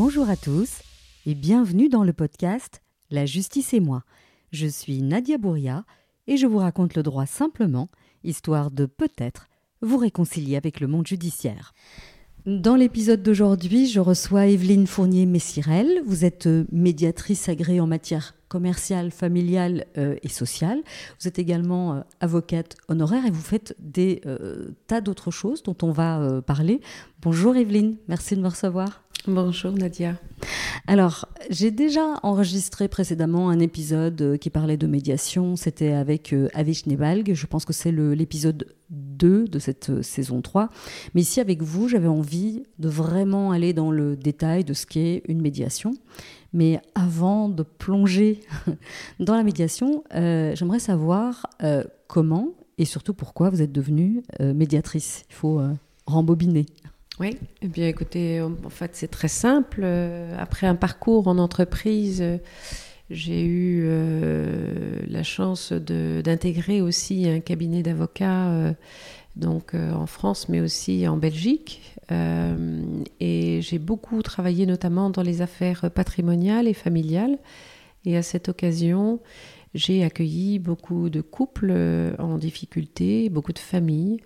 Bonjour à tous et bienvenue dans le podcast La justice et moi. Je suis Nadia Bouria et je vous raconte le droit simplement, histoire de peut-être vous réconcilier avec le monde judiciaire. Dans l'épisode d'aujourd'hui, je reçois Evelyne Fournier-Messirel. Vous êtes euh, médiatrice agréée en matière commerciale, familiale euh, et sociale. Vous êtes également euh, avocate honoraire et vous faites des tas d'autres choses dont on va parler. Bonjour Evelyne, merci de me recevoir. Bonjour Nadia. Alors, j'ai déjà enregistré précédemment un épisode euh, qui parlait de médiation. C'était avec euh, Avish Nebalg. Je pense que c'est l'épisode 2 de cette euh, saison 3. Mais ici, avec vous, j'avais envie de vraiment aller dans le détail de ce qu'est une médiation. Mais avant de plonger dans la médiation, j'aimerais savoir comment et surtout pourquoi vous êtes devenue médiatrice. Il faut rembobiner. Oui, eh bien écoutez, en fait c'est très simple. Euh, après un parcours en entreprise, euh, j'ai eu euh, la chance d'intégrer aussi un cabinet d'avocats donc en France, mais aussi en Belgique. et j'ai beaucoup travaillé notamment dans les affaires patrimoniales et familiales. Et à cette occasion, j'ai accueilli beaucoup de couples en difficulté, beaucoup de familles.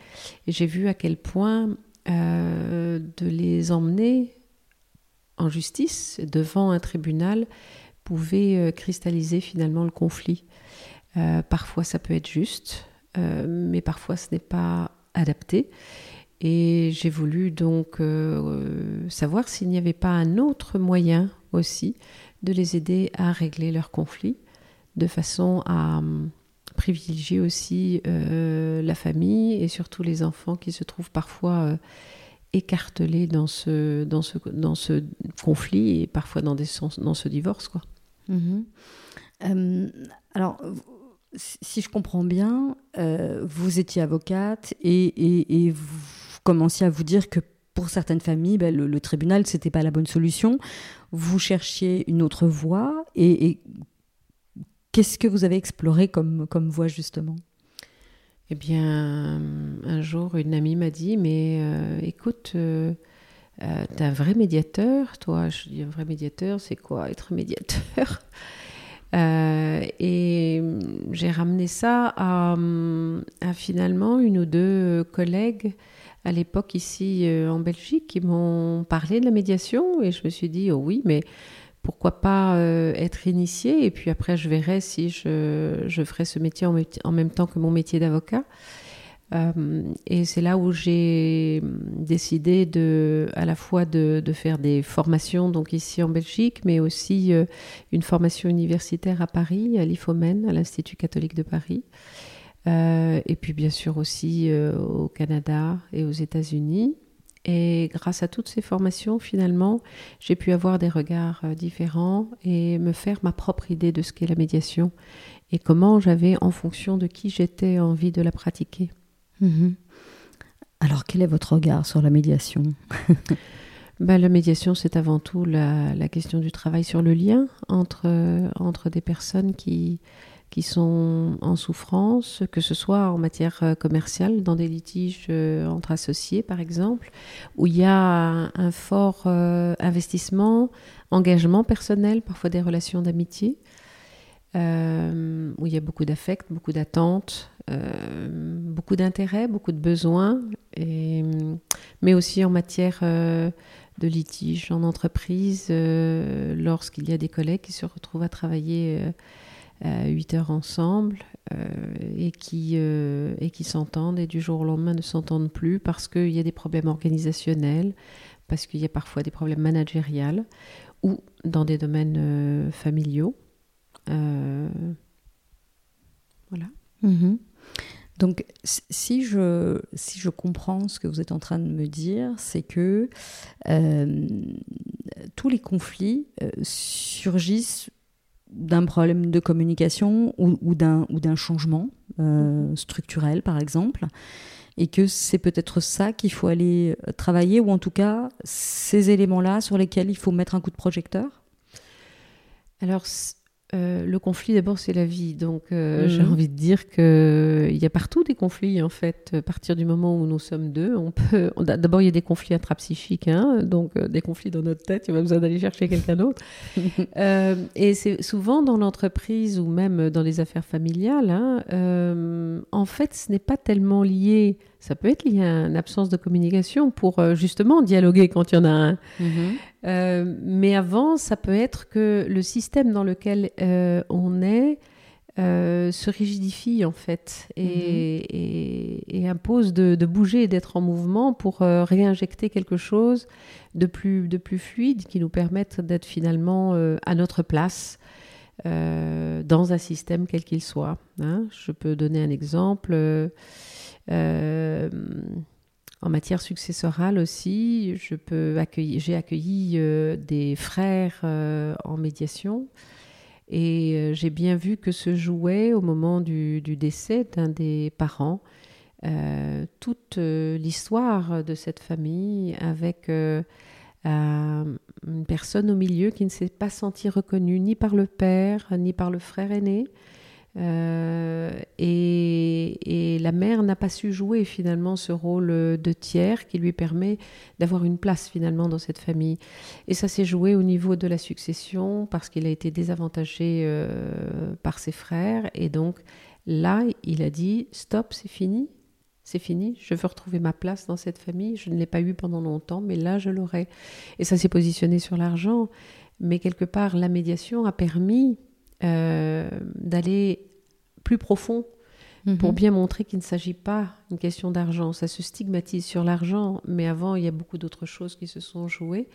Et j'ai vu à quel point euh, de les emmener en justice devant un tribunal pouvait euh, cristalliser finalement le conflit. Euh, parfois ça peut être juste, mais parfois ce n'est pas adapté. Et j'ai voulu donc savoir s'il n'y avait pas un autre moyen aussi de les aider à régler leur conflit de façon à privilégier aussi euh, la famille et surtout les enfants qui se trouvent parfois euh, écartelés dans ce, dans, ce, dans ce conflit et parfois dans, des dans ce divorce. Quoi. Mhm. Euh, alors, si je comprends bien, vous étiez avocate et, et, vous commenciez à vous dire que pour certaines familles, ben, le, tribunal, ce n'était pas la bonne solution. Vous cherchiez une autre voie et Qu'est-ce que vous avez exploré comme, comme voie justement? Eh bien, un jour, une amie m'a dit, mais euh, écoute, euh, euh, tu es un vrai médiateur, toi. Je dis, un vrai médiateur, c'est quoi être médiateur? Et j'ai ramené ça à, à, finalement une ou deux collègues à l'époque ici en Belgique qui m'ont parlé de la médiation. Et je me suis dit, oh oui, mais pourquoi pas euh, être initié et puis après je verrai si je, je ferai ce métier en, même temps que mon métier d'avocat. Euh, et c'est là où j'ai décidé de, à la fois de, de, faire des formations donc ici en Belgique, mais aussi euh, une formation universitaire à Paris, à l'IFOMEN, à l'Institut catholique de Paris. et puis bien sûr aussi au Canada et aux États-Unis. Et grâce à toutes ces formations, finalement, j'ai pu avoir des regards euh, différents et me faire ma propre idée de ce qu'est la médiation et comment j'avais, en fonction de qui j'étais, envie de la pratiquer. Mhm. Alors, quel est votre regard sur la médiation? Ben, La médiation, c'est avant tout la, la, question du travail sur le lien entre, euh, entre des personnes qui, qui sont en souffrance, que ce soit en matière euh, commerciale, dans des litiges euh, entre associés par exemple, où il y a un, fort euh, investissement, engagement personnel, parfois des relations d'amitié, où il y a beaucoup d'affect, beaucoup d'attentes, beaucoup d'intérêts, beaucoup de besoins, mais aussi en matière de litige en entreprise, lorsqu'il y a des collègues qui se retrouvent à travailler 8 heures ensemble euh, et qui, euh, et qui s'entendent et du jour au lendemain ne s'entendent plus parce qu'il y a des problèmes organisationnels, parce qu'il y a parfois des problèmes managériels ou dans des domaines euh, familiaux. voilà. Mhm. Donc, si je, si je comprends ce que vous êtes en train de me dire, c'est que tous les conflits surgissent d'un problème de communication ou, ou d'un changement euh, mhm. structurel, par exemple, et que c'est peut-être ça qu'il faut aller euh, travailler, ou en tout cas ces éléments-là sur lesquels il faut mettre un coup de projecteur? Alors, euh, le conflit, d'abord, c'est la vie. Donc, euh, Mhm. j'ai envie de dire qu'il y a partout des conflits, en fait. À partir du moment où nous sommes deux, on peut. D'abord, il y a des conflits intrapsychiques, hein, donc euh, des conflits dans notre tête. Il y a pas besoin d'aller chercher quelqu'un d'autre. Euh, et c'est souvent dans l'entreprise ou même dans les affaires familiales. hein, euh, en fait, ce n'est pas tellement lié. Ça peut être lié à une absence de communication pour euh, justement dialoguer quand il y en a un. Euh, mais avant, ça peut être que le système dans lequel euh, on est se rigidifie en fait et, et- et impose de, de bouger et d'être en mouvement pour réinjecter quelque chose de plus, de plus fluide qui nous permette d'être finalement à notre place dans un système quel qu'il soit. hein. Je peux donner un exemple. Euh, en matière successorale aussi, je peux accueillir, j'ai accueilli euh, des frères euh, en médiation et j'ai bien vu que se jouait au moment du, du décès d'un des parents toute l'histoire de cette famille avec une personne au milieu qui ne s'est pas sentie reconnue ni par le père ni par le frère aîné. Euh, et, la mère n'a pas su jouer finalement ce rôle de tiers qui lui permet d'avoir une place finalement dans cette famille. Et ça s'est joué au niveau de la succession parce qu'il a été désavantagé euh, par ses frères. Et donc là, il a dit stop, c'est fini. C'est fini, je veux retrouver ma place dans cette famille. Je ne l'ai pas eu pendant longtemps, mais là, je l'aurai. Et ça s'est positionné sur l'argent. Mais quelque part, la médiation a permis euh, d'aller plus profond pour Mhm. bien montrer qu'il ne s'agit pas d'une question d'argent. Ça se stigmatise sur l'argent, mais avant, il y a beaucoup d'autres choses qui se sont jouées.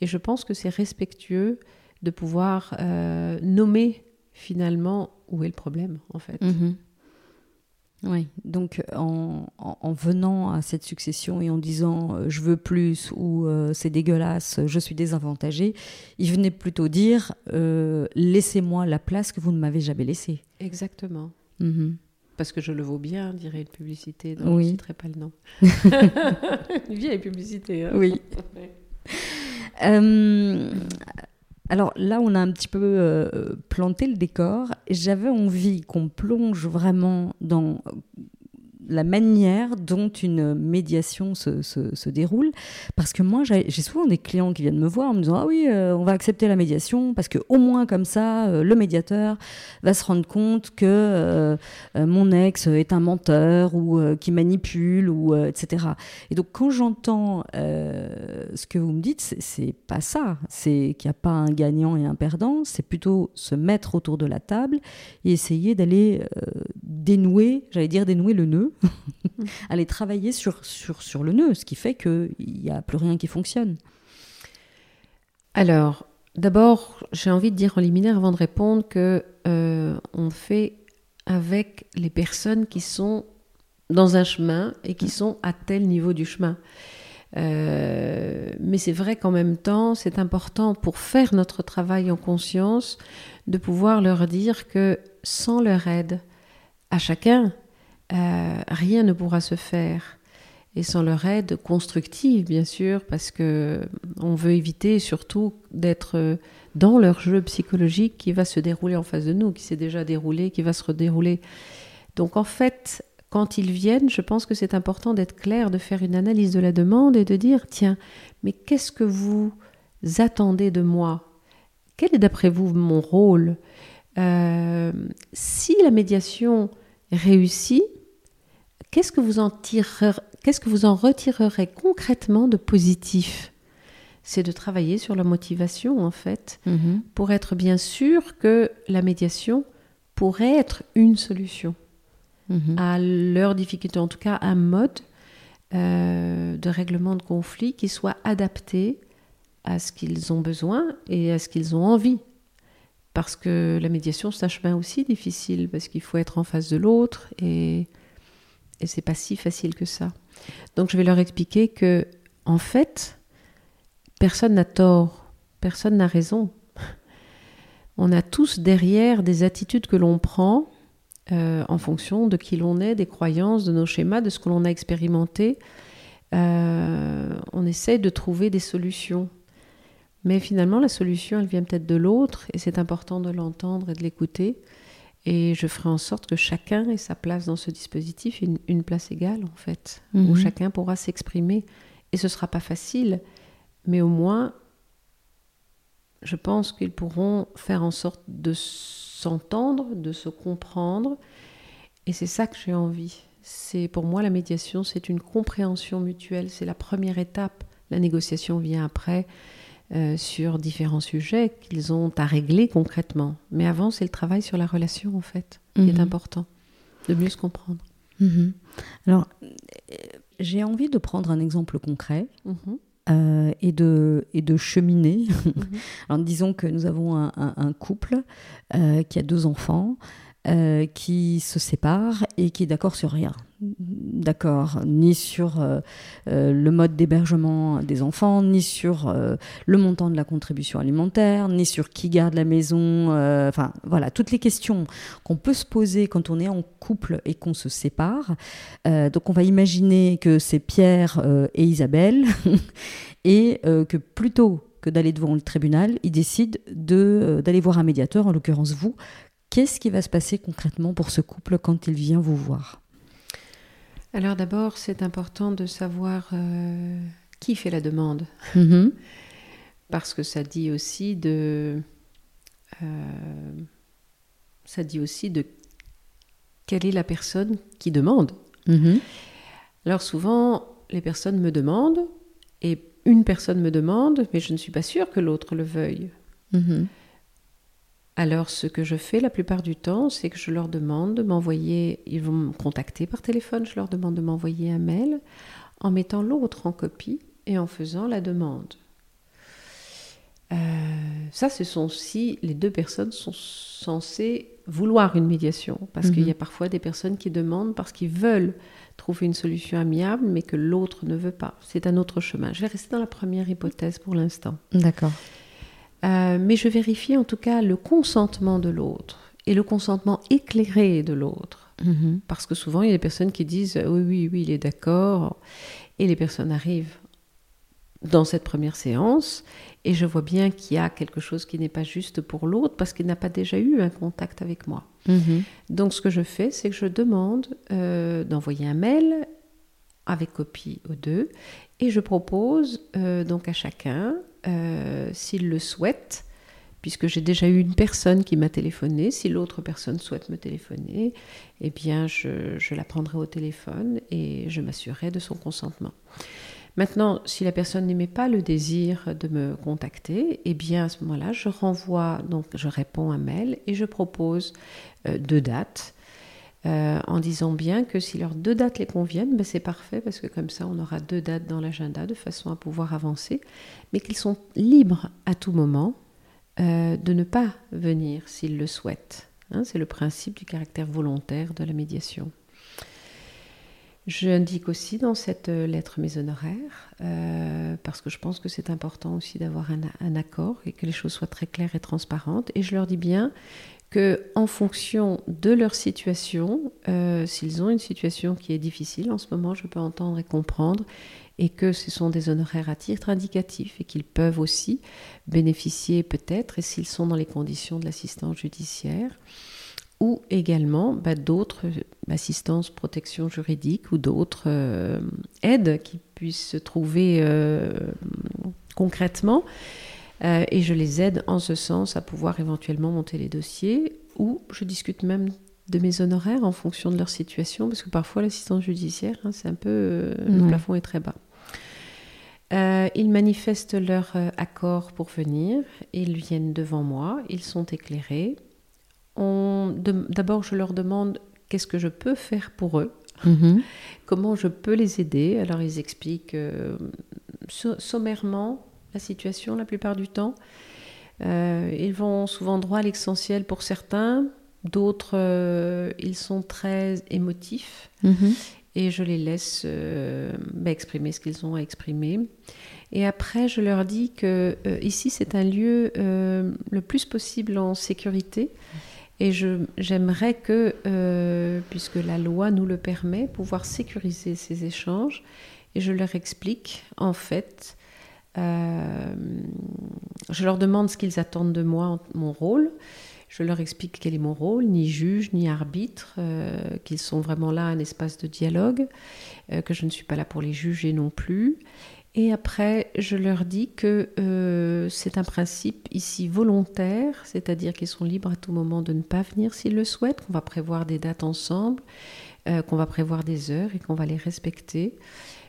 Et je pense que c'est respectueux de pouvoir euh, nommer finalement où est le problème, en fait. Mhm. Oui, donc en, en- en venant à cette succession et en disant euh, je veux plus ou euh, c'est dégueulasse, je suis désavantagé, il venait plutôt dire euh, laissez-moi la place que vous ne m'avez jamais laissée. Exactement. Mhm. Parce que je le vaux bien, dirait une publicité dont Oui. je ne citerai pas le nom. une vieille publicité. hein. Oui. Euh, alors là, on a un petit peu euh, planté le décor. J'avais envie qu'on plonge vraiment dans la manière dont une médiation se, se- déroule. Parce que moi, j'ai souvent des clients qui viennent me voir en me disant Ah oui, euh, on va accepter la médiation parce que au moins comme ça, euh, le médiateur va se rendre compte que euh, mon ex est un menteur ou qui manipule, ou, etc. Et donc, quand j'entends ce que vous me dites, c'est- pas ça. C'est qu'il n'y a pas un gagnant et un perdant. C'est plutôt se mettre autour de la table et essayer d'aller dénouer, j'allais dire dénouer le nœud, aller travailler sur, sur, sur le nœud, ce qui fait qu'il n'y a plus rien qui fonctionne. Alors, d'abord, j'ai envie de dire en liminaire avant de répondre que euh, on fait avec les personnes qui sont dans un chemin et qui sont à tel niveau du chemin. Euh, mais c'est vrai qu'en même temps, c'est important pour faire notre travail en conscience de pouvoir leur dire que sans leur aide, à chacun, euh, rien ne pourra se faire. Et sans leur aide constructive, bien sûr, parce que on veut éviter surtout d'être euh, dans leur jeu psychologique qui va se dérouler en face de nous, qui s'est déjà déroulé, qui va se redérouler. Donc en fait, quand ils viennent, je pense que c'est important d'être clair, de faire une analyse de la demande et de dire, tiens, mais qu'est-ce que vous attendez de moi? Quel est d'après vous mon rôle? Euh, Si la médiation réussit, qu'est-ce que vous en tirerez, qu'est-ce que vous en retirerez concrètement de positif? C'est de travailler sur la motivation en fait, pour être bien sûr que la médiation pourrait être une solution Mhm. à leurs difficultés, en tout cas un mode euh, de règlement de conflit qui soit adapté à ce qu'ils ont besoin et à ce qu'ils ont envie. Parce que la médiation, c'est un chemin aussi difficile, parce qu'il faut être en face de l'autre et, et c'est pas si facile que ça. Donc je vais leur expliquer que, en fait, personne n'a tort, personne n'a raison. On a tous derrière des attitudes que l'on prend euh, en fonction de qui l'on est, des croyances, de nos schémas, de ce que l'on a expérimenté. Euh, on essaie de trouver des solutions. Mais finalement, la solution, elle vient peut-être de l'autre, et c'est important de l'entendre et de l'écouter. Et je ferai en sorte que chacun ait sa place dans ce dispositif, une, place égale en fait, où Mhm. chacun pourra s'exprimer. Et ce ne sera pas facile, mais au moins, je pense qu'ils pourront faire en sorte de s'entendre, de se comprendre. Et c'est ça que j'ai envie. C'est pour moi la médiation, c'est une compréhension mutuelle. C'est la première étape. La négociation vient après euh, sur différents sujets qu'ils ont à régler concrètement. Mais avant, c'est le travail sur la relation en fait qui est Mhm. important, de mieux se comprendre. Mhm. Alors, j'ai envie de prendre un exemple concret Mhm. euh, et, de, et de cheminer. Alors, disons que nous avons un, un- un couple euh, qui a deux enfants, euh, qui se sépare et qui est d'accord sur rien. D'accord, ni sur euh, euh, le mode d'hébergement des enfants, ni sur le montant de la contribution alimentaire, ni sur qui garde la maison. Enfin, voilà, toutes les questions qu'on peut se poser quand on est en couple et qu'on se sépare. Donc, on va imaginer que c'est Pierre et Isabelle et que plutôt que d'aller devant le tribunal, ils décident de, d'aller voir un médiateur, en l'occurrence vous. Qu'est-ce qui va se passer concrètement pour ce couple quand il vient vous voir? Alors d'abord, c'est important de savoir euh, qui fait la demande, Mhm. parce que ça dit aussi de, euh, ça dit aussi de quelle est la personne qui demande. Mhm. Alors souvent, les personnes me demandent et une personne me demande, mais je ne suis pas sûre que l'autre le veuille. Mhm. Alors, ce que je fais la plupart du temps, c'est que je leur demande de m'envoyer, ils vont me contacter par téléphone, je leur demande de m'envoyer un mail en mettant l'autre en copie et en faisant la demande. Euh, ça, ce sont aussi, les deux personnes sont censées vouloir une médiation, parce qu'il Mhm. y a parfois des personnes qui demandent parce qu'ils veulent trouver une solution amiable, mais que l'autre ne veut pas. C'est un autre chemin. Je vais rester dans la première hypothèse pour l'instant. D'accord. Euh, mais je vérifie en tout cas le consentement de l'autre et le consentement éclairé de l'autre. Mhm. Parce que souvent, il y a des personnes qui disent oui, oui, oui, il est d'accord. Et les personnes arrivent dans cette première séance et je vois bien qu'il y a quelque chose qui n'est pas juste pour l'autre parce qu'il n'a pas déjà eu un contact avec moi. Mhm. Donc, ce que je fais, c'est que je demande euh, d'envoyer un mail avec copie aux deux et je propose euh, donc à chacun, euh, s'il le souhaite, puisque j'ai déjà eu une personne qui m'a téléphoné, si l'autre personne souhaite me téléphoner, eh bien, je, la prendrai au téléphone et je m'assurerai de son consentement. Maintenant, si la personne n'aimait pas le désir de me contacter, eh bien à ce moment-là, je renvoie, donc je réponds à mail et je propose euh, deux dates, euh, en disant bien que si leurs deux dates les conviennent, ben c'est parfait parce que comme ça, on aura deux dates dans l'agenda de façon à pouvoir avancer, mais qu'ils sont libres à tout moment euh, de ne pas venir s'ils le souhaitent. Hein, c'est le principe du caractère volontaire de la médiation. J'indique aussi dans cette euh, lettre mes honoraires, parce que je pense que c'est important aussi d'avoir un, accord et que les choses soient très claires et transparentes. Et je leur dis bien que, en fonction de leur situation, euh, s'ils ont une situation qui est difficile en ce moment, je peux entendre et comprendre, et que ce sont des honoraires à titre indicatif et qu'ils peuvent aussi bénéficier peut-être, et s'ils sont dans les conditions de l'assistance judiciaire, ou également bah, d'autres assistances, protection juridique ou d'autres euh, aides qui puissent se trouver euh, concrètement. Euh, et je les aide en ce sens à pouvoir éventuellement monter les dossiers ou je discute même de mes honoraires en fonction de leur situation parce que parfois l'assistance judiciaire, hein, c'est un peu. Euh, ouais. Le plafond est très bas. Euh, ils manifestent leur accord pour venir, ils viennent devant moi, ils sont éclairés, d'abord je leur demande qu'est-ce que je peux faire pour eux, Mhm. mmh. comment je peux les aider? Alors ils expliquent euh, sommairement la situation la plupart du temps. Euh, ils vont souvent droit à l'essentiel pour certains, d'autres euh, ils sont très émotifs Mhm. et je les laisse euh, bah, exprimer ce qu'ils ont à exprimer. Et après, je leur dis que ici, c'est un lieu le plus possible en sécurité. Et j'aimerais que, puisque la loi nous le permet, pouvoir sécuriser ces échanges. Et je leur explique, en fait, je leur demande ce qu'ils attendent de moi, mon rôle. Je leur explique quel est mon rôle, ni juge, ni arbitre, qu'ils sont vraiment là un espace de dialogue, que je ne suis pas là pour les juger non plus. Et après, je leur dis que euh, c'est un principe ici volontaire, c'est-à-dire qu'ils sont libres à tout moment de ne pas venir s'ils le souhaitent, qu'on va prévoir des dates ensemble, euh, qu'on va prévoir des heures et qu'on va les respecter.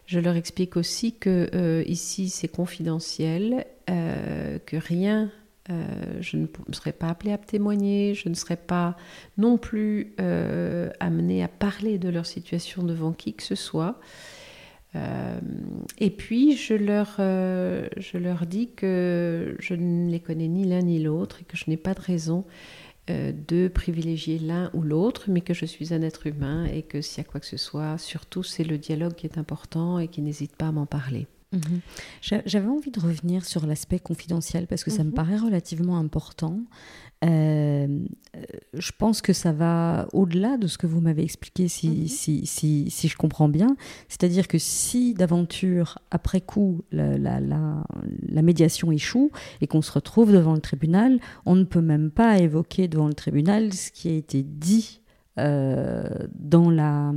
Je leur explique aussi que euh, ici c'est confidentiel, que rien, je ne serai pas appelée à témoigner, je ne serai pas non plus amenée à parler de leur situation devant qui que ce soit. Euh, et puis, je leur, euh, je leur dis que je ne les connais ni l'un ni l'autre et que je n'ai pas de raison euh, de privilégier l'un ou l'autre, mais que je suis un être humain et que s'il y a quoi que ce soit, surtout, c'est le dialogue qui est important et qui n'hésite pas à m'en parler. Mhm. J'avais envie de revenir sur l'aspect confidentiel parce que ça me mhm. paraît relativement important. Euh, je pense que ça va au-delà de ce que vous m'avez expliqué, si, mhm. si, si, si, je comprends bien. C'est-à-dire que si d'aventure, après coup, la, la, la, médiation échoue et qu'on se retrouve devant le tribunal, on ne peut même pas évoquer devant le tribunal ce qui a été dit euh, dans, la,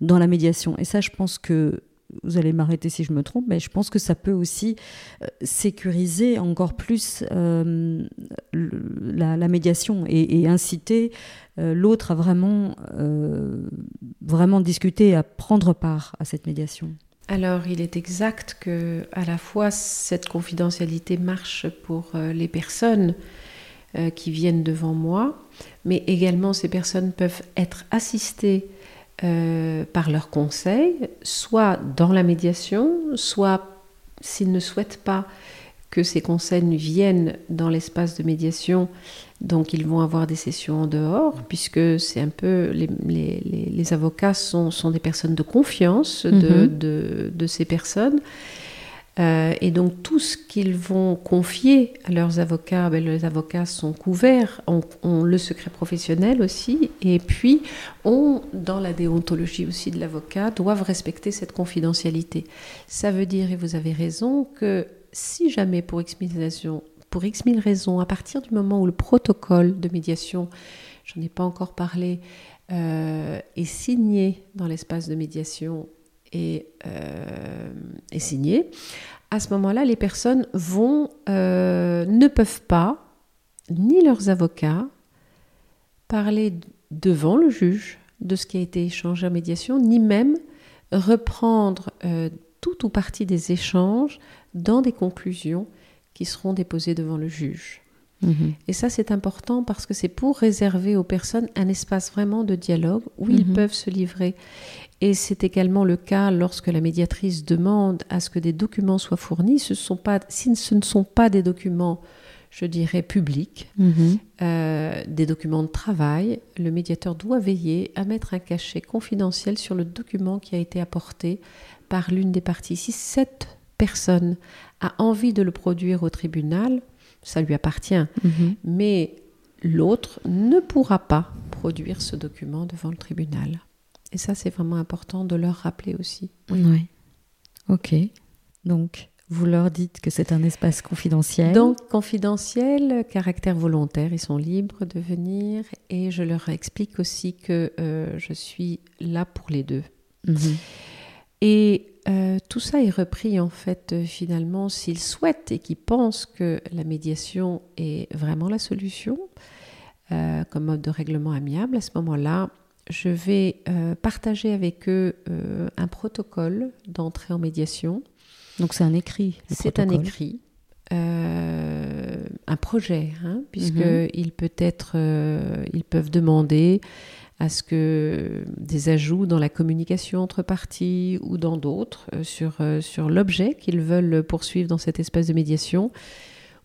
dans la médiation. Et ça, je pense que vous allez m'arrêter si je me trompe, mais je pense que ça peut aussi euh, sécuriser encore plus euh, la, médiation et, inciter euh, l'autre à vraiment, vraiment discuter, à prendre part à cette médiation. Alors, il est exact que à la fois cette confidentialité marche pour les personnes qui viennent devant moi, mais également ces personnes peuvent être assistées euh, par leurs conseils, soit dans la médiation, soit s'ils ne souhaitent pas que ces conseils viennent dans l'espace de médiation, donc ils vont avoir des sessions en dehors, puisque c'est un peu les, les, avocats sont, sont, des personnes de confiance de, mhm. de, de ces personnes. Euh, et donc tout ce qu'ils vont confier à leurs avocats, ben, les avocats sont couverts, ont, le secret professionnel aussi, et puis ont, dans la déontologie aussi de l'avocat, doivent respecter cette confidentialité. Ça veut dire, et vous avez raison, que si jamais pour X mille raisons, à partir du moment où le protocole de médiation, j'en ai pas encore parlé, euh, est signé dans l'espace de médiation est, euh, signé, à ce moment-là, les personnes vont, euh, ne peuvent pas, ni leurs avocats, parler devant le juge de ce qui a été échangé en médiation, ni même reprendre euh, tout ou partie des échanges dans des conclusions qui seront déposées devant le juge. Et ça, c'est important parce que c'est pour réserver aux personnes un espace vraiment de dialogue où ils mhm. peuvent se livrer. Et c'est également le cas lorsque la médiatrice demande à ce que des documents soient fournis. Ce sont pas, si ce ne sont pas des documents, je dirais, publics, mhm. euh, des documents de travail, le médiateur doit veiller à mettre un cachet confidentiel sur le document qui a été apporté par l'une des parties. Si cette personne a envie de le produire au tribunal, ça lui appartient. Mhm. Mais l'autre ne pourra pas produire ce document devant le tribunal. Et ça, c'est vraiment important de leur rappeler aussi. Oui. Ok. Donc, vous leur dites que c'est un espace confidentiel. Donc, confidentiel, caractère volontaire, ils sont libres de venir. Et je leur explique aussi que euh, je suis là pour les deux. Mhm. Et euh, tout ça est repris en fait euh, finalement s'ils souhaitent et qu'ils pensent que la médiation est vraiment la solution comme mode de règlement amiable. À ce moment-là, je vais euh, partager avec eux euh, un protocole d'entrée en médiation. Donc c'est un écrit. C'est un écrit, euh, un projet, hein, peut être, ils peuvent demander à ce que des ajouts dans la communication entre parties ou dans d'autres sur, sur l'objet qu'ils veulent poursuivre dans cet espace de médiation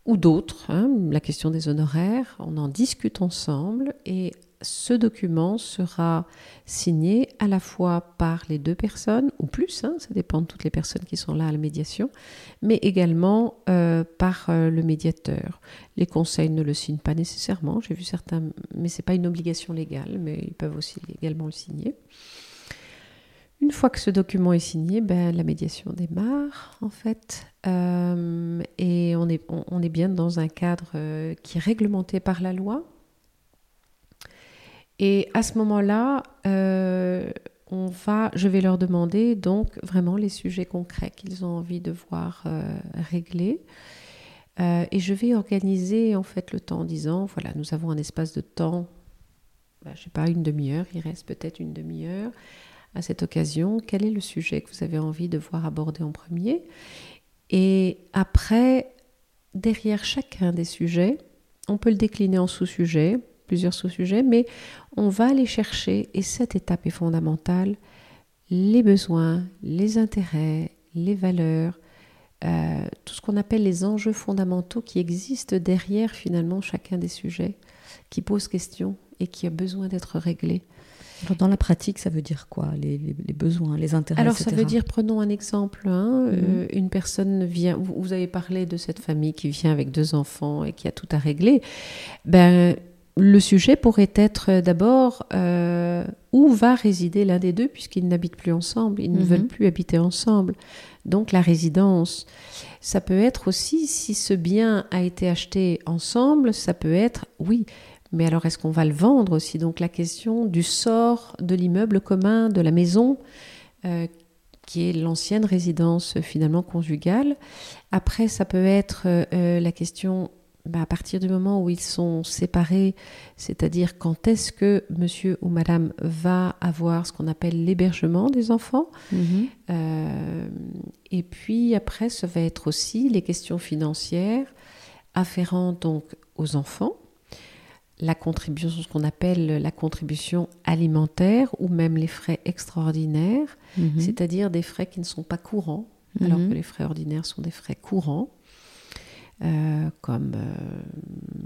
ou d'autres, hein, la question des honoraires, on en discute ensemble et ce document sera signé à la fois par les deux personnes, ou plus, hein, ça dépend de toutes les personnes qui sont là à la médiation, mais également euh, par euh, le médiateur. Les conseils ne le signent pas nécessairement, j'ai vu certains, mais ce n'est pas une obligation légale, mais ils peuvent aussi également le signer. Une fois que ce document est signé, ben, la médiation démarre en fait. Euh, et on est, bien dans un cadre qui est réglementé par la loi. Et à ce moment-là, euh, on va, je vais leur demander donc vraiment les sujets concrets qu'ils ont envie de voir réglés. et je vais organiser en fait le temps en disant voilà, nous avons un espace de temps, ben, je sais pas, une demi-heure, il reste peut-être une demi-heure à cette occasion, quel est le sujet que vous avez envie de voir aborder en premier? Et après, derrière chacun des sujets, on peut le décliner en sous-sujets, plusieurs sous-sujets, mais on va aller chercher, et cette étape est fondamentale, les besoins, les intérêts, les valeurs, euh, tout ce qu'on appelle les enjeux fondamentaux qui existent derrière finalement chacun des sujets, qui posent question et qui a besoin d'être réglés. Dans la pratique, ça veut dire quoi les, besoins, les intérêts Alors, ça veut dire, prenons un exemple. Hein, mhm. euh, une personne vient, vous, avez parlé de cette famille qui vient avec deux enfants et qui a tout à régler. Ben, le sujet pourrait être euh, d'abord euh, où va résider l'un des deux, puisqu'ils n'habitent plus ensemble, ils ne mhm. veulent plus habiter ensemble. Donc, la résidence. Ça peut être aussi, si ce bien a été acheté ensemble, ça peut être, oui, mais alors, est-ce qu'on va le vendre aussi? Donc, la question du sort de l'immeuble commun, de la maison, euh, qui est l'ancienne résidence finalement conjugale. Après, ça peut être euh, la question bah, à partir du moment où ils sont séparés, c'est-à-dire quand est-ce que monsieur ou madame va avoir ce qu'on appelle l'hébergement des enfants. Mhm. Euh, et puis après, ça va être aussi les questions financières afférentes donc aux enfants la contribution, ce qu'on appelle la contribution alimentaire ou même les frais extraordinaires, mhm. c'est-à-dire des frais qui ne sont pas courants, alors mhm. que les frais ordinaires sont des frais courants, euh, comme euh,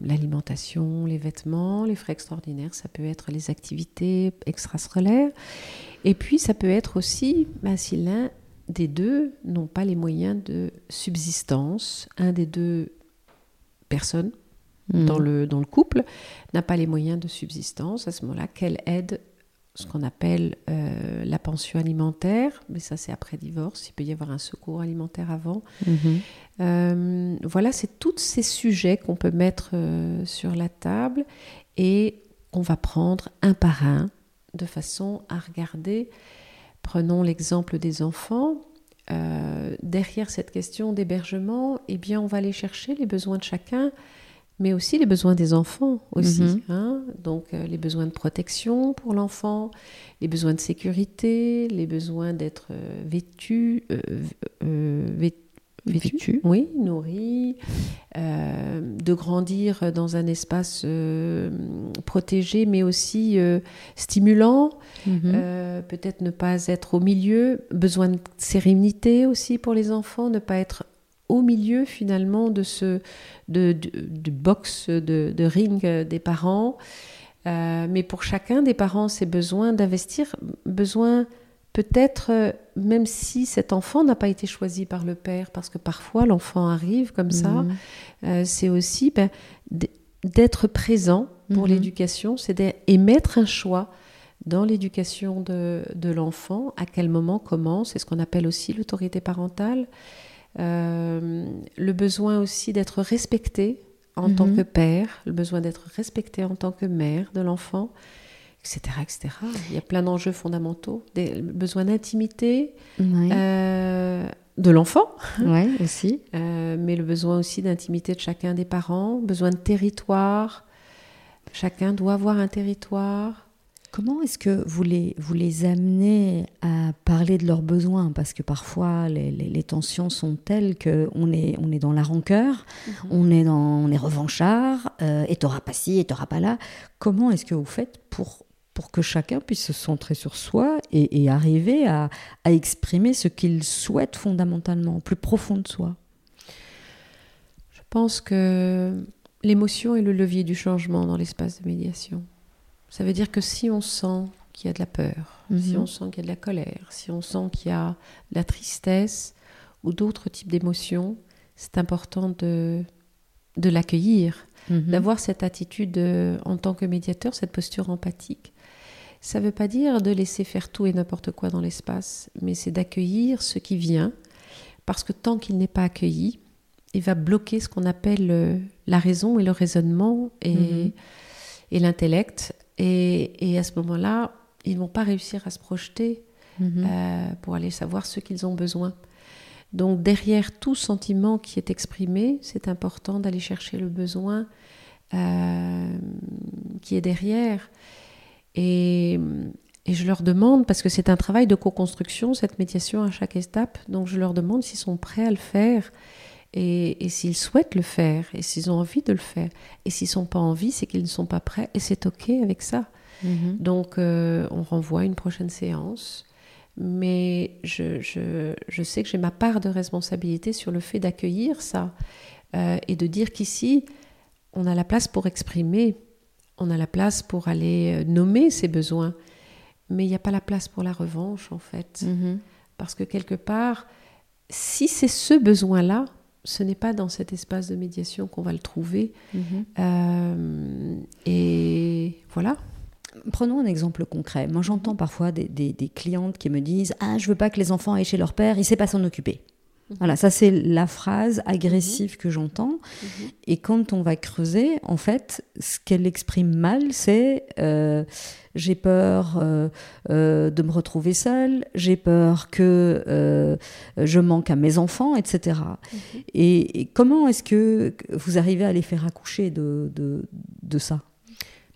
l'alimentation, les vêtements. Les frais extraordinaires, ça peut être les activités extrascolaires. Et puis, ça peut être aussi, bah, si l'un des deux n'ont pas les moyens de subsistance, un des deux personnes dans, hmm. le, dans le couple n'a pas les moyens de subsistance, à ce moment-là, quelle aide ce qu'on appelle euh, la pension alimentaire, mais ça c'est après divorce, il peut y avoir un secours alimentaire avant. Mhm. Euh, voilà, c'est tous ces sujets qu'on peut mettre euh, sur la table et on va prendre un par un de façon à regarder. Prenons l'exemple des enfants. derrière cette question d'hébergement, eh bien, on va aller chercher les besoins de chacun mais aussi les besoins des enfants aussi. Mhm. Hein. Donc euh, les besoins de protection pour l'enfant, les besoins de sécurité, les besoins d'être euh, vêtu, euh, vêtu, oui, nourri, de grandir dans un espace protégé, mais aussi stimulant. Mhm. Peut-être ne pas être au milieu, besoin de sérénité aussi pour les enfants, ne pas être au milieu finalement de ce de, de, box, de, de, ring des parents. Euh, mais pour chacun des parents, c'est besoin d'investir, besoin peut-être, euh, même si cet enfant n'a pas été choisi par le père, parce que parfois l'enfant arrive comme ça, mhm. euh, c'est aussi ben, d'être présent pour mhm. l'éducation, c'est d'émettre un choix dans l'éducation de, de l'enfant, à quel moment, comment, c'est ce qu'on appelle aussi l'autorité parentale. Euh, le besoin aussi d'être respecté en tant mhm. que père, le besoin d'être respecté en tant que mère de l'enfant, etc., etc. Il y a plein d'enjeux fondamentaux, des besoins d'intimité euh, de l'enfant, ouais, aussi, euh, mais le besoin aussi d'intimité de chacun des parents, besoin de territoire. Chacun doit avoir un territoire. Comment est-ce que vous les, vous les amenez à parler de leurs besoins? Parce que parfois, les, tensions sont telles qu'on est, on est dans la rancœur, mhm. on, est dans, on est revanchard, euh, et t'auras pas ci, et t'auras pas là. Comment est-ce que vous faites pour, pour que chacun puisse se centrer sur soi et, arriver à, à exprimer ce qu'il souhaite fondamentalement, plus profond de soi? Je pense que l'émotion est le levier du changement dans l'espace de médiation. Ça veut dire que si on sent qu'il y a de la peur, si mhm. on sent qu'il y a de la colère, si on sent qu'il y a de la tristesse ou d'autres types d'émotions, c'est important de, de l'accueillir, mhm. d'avoir cette attitude euh, en tant que médiateur, cette posture empathique. Ça ne veut pas dire de laisser faire tout et n'importe quoi dans l'espace, mais c'est d'accueillir ce qui vient, parce que tant qu'il n'est pas accueilli, il va bloquer ce qu'on appelle euh, la raison et le raisonnement et, mhm. et l'intellect. Et, et, à ce moment-là, ils ne vont pas réussir à se projeter mhm. euh, pour aller savoir ce qu'ils ont besoin. Donc derrière tout sentiment qui est exprimé, c'est important d'aller chercher le besoin euh, qui est derrière. Et, je leur demande, parce que c'est un travail de co-construction, cette médiation à chaque étape, donc je leur demande s'ils sont prêts à le faire et, s'ils souhaitent le faire et s'ils ont envie de le faire. Et s'ils ne sont pas envie, c'est qu'ils ne sont pas prêts et c'est OK avec ça. Mhm. Donc euh, on renvoie une prochaine séance. Mais je, je, sais que j'ai ma part de responsabilité sur le fait d'accueillir ça euh, et de dire qu'ici, on a la place pour exprimer on a la place pour aller euh, nommer ses besoins, mais il n'y a pas la place pour la revanche en fait. Mhm. Parce que quelque part, si c'est ce besoin-là, ce n'est pas dans cet espace de médiation qu'on va le trouver. Mhm. Euh, et voilà. Prenons un exemple concret. Moi, j'entends parfois des, clientes qui me disent Ah, je veux pas que les enfants aillent chez leur père, il sait pas s'en occuper. Voilà, ça c'est la phrase agressive mhm. que j'entends. Mhm. Et quand on va creuser, en fait, ce qu'elle exprime mal, c'est euh, j'ai peur euh, euh, de me retrouver seule, j'ai peur que je manque à mes enfants, etc. Mhm. Et, comment est-ce que vous arrivez à les faire accoucher de, de, ça?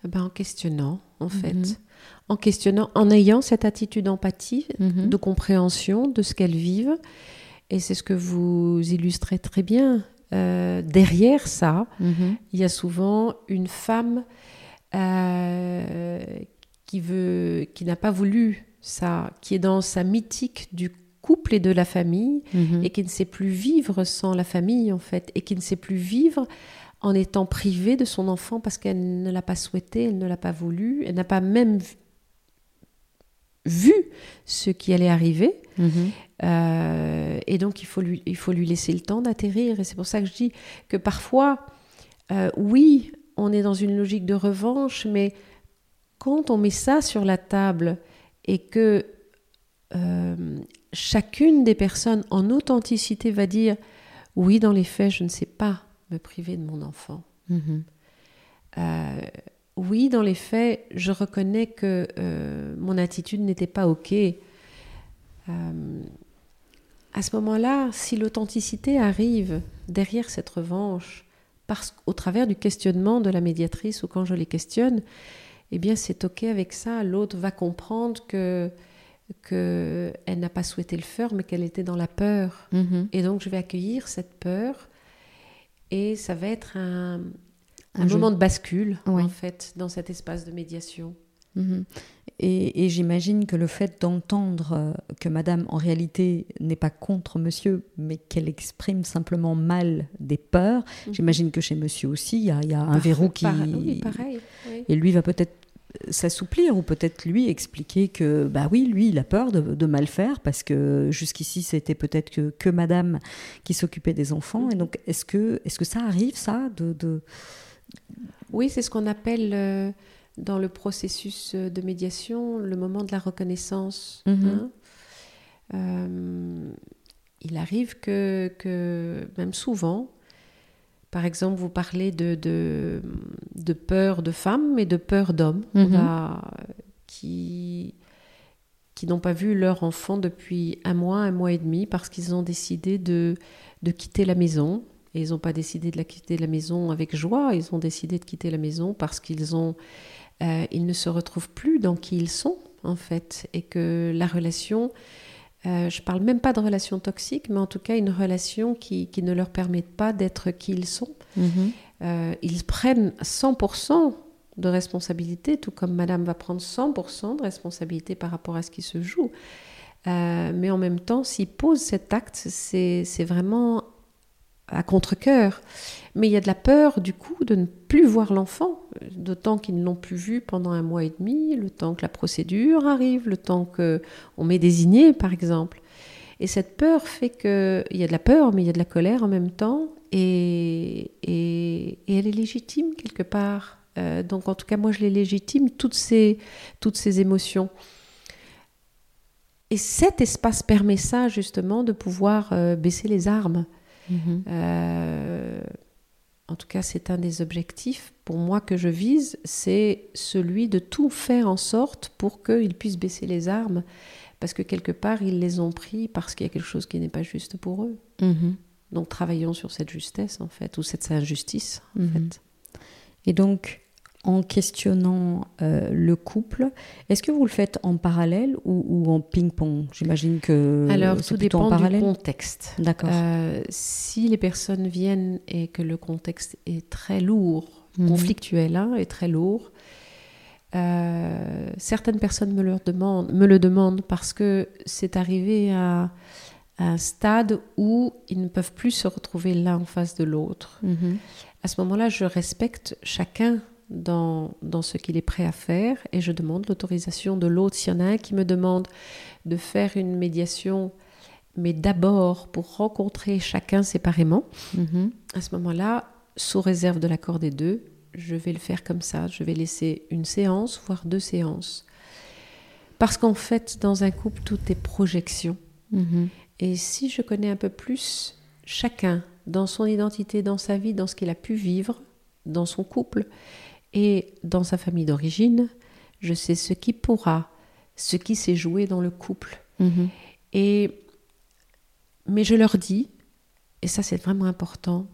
Eh ben, En questionnant, en fait. En questionnant, en ayant cette attitude d'empathie, de compréhension de ce qu'elles vivent et c'est ce que vous illustrez très bien. Euh, derrière ça, mhm. il y a souvent une femme euh, qui veut, qui n'a pas voulu ça, qui est dans sa mythique du couple et de la famille, mhm. et qui ne sait plus vivre sans la famille en fait, et qui ne sait plus vivre en étant privée de son enfant parce qu'elle ne l'a pas souhaité, elle ne l'a pas voulu, elle n'a pas même vu ce qui allait arriver. Mhm. Euh, et donc, il faut, lui, il faut lui laisser le temps d'atterrir. Et c'est pour ça que je dis que parfois, euh, oui, on est dans une logique de revanche, mais quand on met ça sur la table et que euh, chacune des personnes en authenticité va dire oui, dans les faits, je ne sais pas me priver de mon enfant. Mhm. Oui, dans les faits, je reconnais que mon attitude n'était pas OK à ce moment-là, si l'authenticité arrive derrière cette revanche, parce, au travers du questionnement de la médiatrice ou quand je les questionne, eh bien c'est ok avec ça. L'autre va comprendre que qu'elle n'a pas souhaité le faire, mais qu'elle était dans la peur. Mm-hmm. Et donc je vais accueillir cette peur, et ça va être un, moment de bascule en fait dans cet espace de médiation. Mm-hmm. Et, j'imagine que le fait d'entendre euh, que madame, en réalité, n'est pas contre monsieur, mais qu'elle exprime simplement mal des peurs, mhm. j'imagine que chez monsieur aussi, il y a, un verrou qui... pareil, Et lui va peut-être s'assouplir ou peut-être lui expliquer que bah oui lui il a peur de, mal faire parce que jusqu'ici c'était peut-être que, que madame qui s'occupait des enfants et mhm. donc est-ce que est-ce que ça arrive ça de, de... oui c'est ce qu'on appelle euh, dans le processus de médiation le moment de la reconnaissance. Mhm. Hein. Euh, il arrive que, que, même souvent, par exemple, vous parlez de, de, peur de femmes et de peur d'hommes mhm. qui, qui n'ont pas vu leur enfant depuis un mois, un mois et demi, parce qu'ils ont décidé de, de quitter la maison. Et ils n'ont pas décidé de la quitter la maison avec joie, ils ont décidé de quitter la maison parce qu'ils ont euh, ils ne se retrouvent plus dans qui ils sont, en fait, et que la relation, euh, je ne parle même pas de relation toxique, mais en tout cas une relation qui, qui ne leur permet pas d'être qui ils sont. Mhm. Euh, ils prennent 100% de responsabilité, tout comme Madame va prendre 100% de responsabilité par rapport à ce qui se joue. mais en même temps, s'ils posent cet acte, c'est vraiment à contre-coeur. Mais il y a de la peur, du coup, de ne plus voir l'enfant, d'autant qu'ils ne l'ont plus vu pendant un mois et demi, le temps que la procédure arrive, le temps qu'on m'ait désigné, par exemple. Et cette peur fait qu'il y a de la peur, mais il y a de la colère en même temps, et, et, elle est légitime quelque part. Euh, donc en tout cas, moi, je les légitime, toutes ces, toutes ces émotions. Et cet espace permet ça, justement, de pouvoir euh, baisser les armes. Mhm. Euh, en tout cas, c'est un des objectifs pour moi que je vise, c'est celui de tout faire en sorte pour qu'ils puissent baisser les armes, parce que quelque part, ils les ont pris parce qu'il y a quelque chose qui n'est pas juste pour eux. Mhm. Donc travaillons sur cette justesse, en fait, ou cette injustice, en Mhm. fait. Et donc, en questionnant euh, le couple, est-ce que vous le faites en parallèle ou, ou en ping-pong? J'imagine que Alors, tout en dépend du contexte. D'accord. Euh, si les personnes viennent et que le contexte est très lourd, Mhm. conflictuel hein, et très lourd, euh, certaines personnes me, leur demandent, me le demandent parce que c'est arrivé à, à un stade où ils ne peuvent plus se retrouver l'un en face de l'autre. Mhm. À ce moment-là, je respecte chacun dans, dans ce qu'il est prêt à faire et je demande l'autorisation de l'autre. S'il y en a un qui me demande de faire une médiation, mais d'abord pour rencontrer chacun séparément, Mhm. à ce moment-là, sous réserve de l'accord des deux, je vais le faire comme ça. Je vais laisser une séance, voire deux séances. Parce qu'en fait, dans un couple, tout est projection. Mhm. Et si je connais un peu plus chacun dans son identité, dans sa vie, dans ce qu'il a pu vivre, dans son couple et dans sa famille d'origine, je sais ce qui pourra, ce qui s'est joué dans le couple. Mhm. Et mais je leur dis, et ça c'est vraiment important,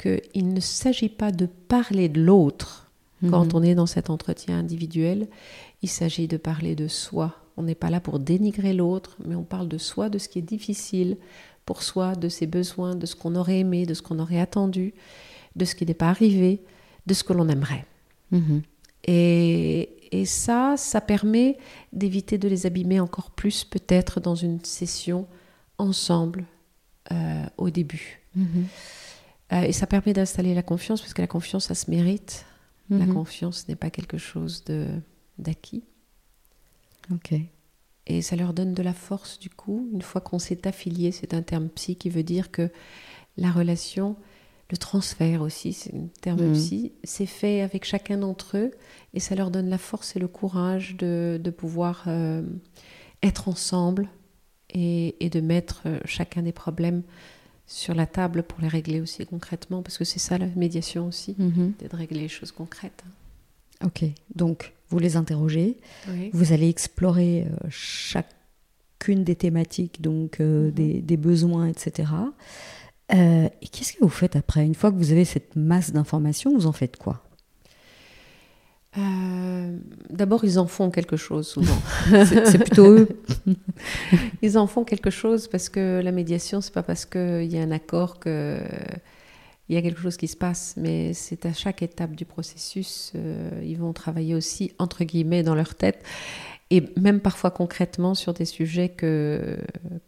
qu'il ne s'agit pas de parler de l'autre quand Mhm. on est dans cet entretien individuel, il s'agit de parler de soi. On n'est pas là pour dénigrer l'autre, mais on parle de soi, de ce qui est difficile pour soi, de ses besoins, de ce qu'on aurait aimé, de ce qu'on aurait attendu, de ce qui n'est pas arrivé, de ce que l'on aimerait. Mhm. Et, et ça, ça permet d'éviter de les abîmer encore plus peut-être dans une session ensemble euh, au début. Mhm. Euh, et ça permet d'installer la confiance parce que la confiance, ça se mérite. La Mhm. confiance n'est pas quelque chose de d'acquis. Ok. Et ça leur donne de la force du coup. Une fois qu'on s'est affilié, c'est un terme psy qui veut dire que la relation, le transfert aussi, c'est un terme Mhm. psy, c'est fait avec chacun d'entre eux et ça leur donne la force et le courage de, de pouvoir euh, être ensemble et, et de mettre euh, chacun des problèmes sur la table pour les régler aussi concrètement, parce que c'est ça la médiation aussi, c'est de régler les choses concrètes. Ok. Donc, vous les interrogez. Oui. Vous allez explorer euh, chacune des thématiques, donc euh, des, des besoins, etc. Euh, et qu'est-ce que vous faites après? Une fois que vous avez cette masse d'informations, vous en faites quoi? Euh, D'abord, ils en font quelque chose souvent. C'est plutôt eux. Ils en font quelque chose parce que la médiation, c'est pas parce qu'il y a un accord que il y a quelque chose qui se passe, mais c'est à chaque étape du processus. euh, ils vont travailler aussi entre guillemets dans leur tête et même parfois concrètement sur des sujets que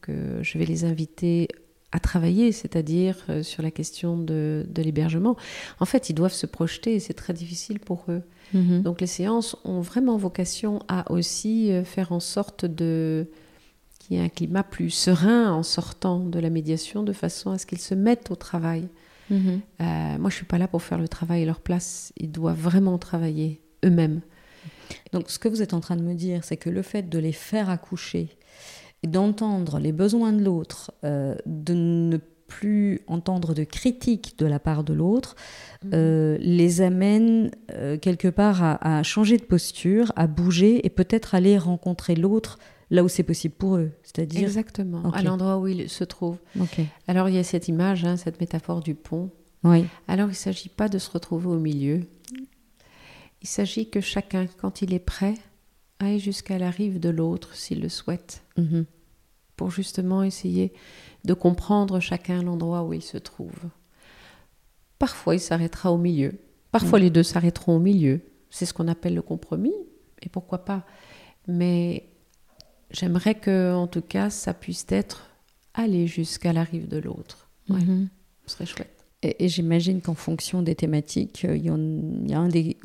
que je vais les inviter à travailler, c'est-à-dire euh, sur la question de, de l'hébergement. En fait, ils doivent se projeter et c'est très difficile pour eux. Mhm. Donc les séances ont vraiment vocation à aussi euh, faire en sorte de qu'il y ait un climat plus serein en sortant de la médiation, de façon à ce qu'ils se mettent au travail. Mhm. Euh, moi, je suis pas là pour faire le travail à leur place. Ils doivent vraiment travailler eux-mêmes. Donc, ce que vous êtes en train de me dire, c'est que le fait de les faire accoucher, d'entendre les besoins de l'autre, euh, de ne plus entendre de critiques de la part de l'autre, euh, les amène euh, quelque part à, à changer de posture, à bouger et peut-être aller rencontrer l'autre là où c'est possible pour eux. C'est-à-dire. Exactement, à l'endroit où ils se trouvent. Ok. Alors il y a cette image, hein, cette métaphore du pont. Oui. Alors il ne s'agit pas de se retrouver au milieu. Il s'agit que chacun, quand il est prêt, aille jusqu'à la rive de l'autre s'il le souhaite. Mhm. pour justement essayer de comprendre chacun l'endroit où il se trouve. Parfois, il s'arrêtera au milieu. Parfois, les deux s'arrêteront au milieu. C'est ce qu'on appelle le compromis. Et pourquoi pas Mais j'aimerais que, en tout cas, ça puisse être aller jusqu'à la rive de l'autre. Ouais, Mhm. ce serait chouette. Et, et j'imagine qu'en fonction des thématiques, euh, il y, en- il y a un des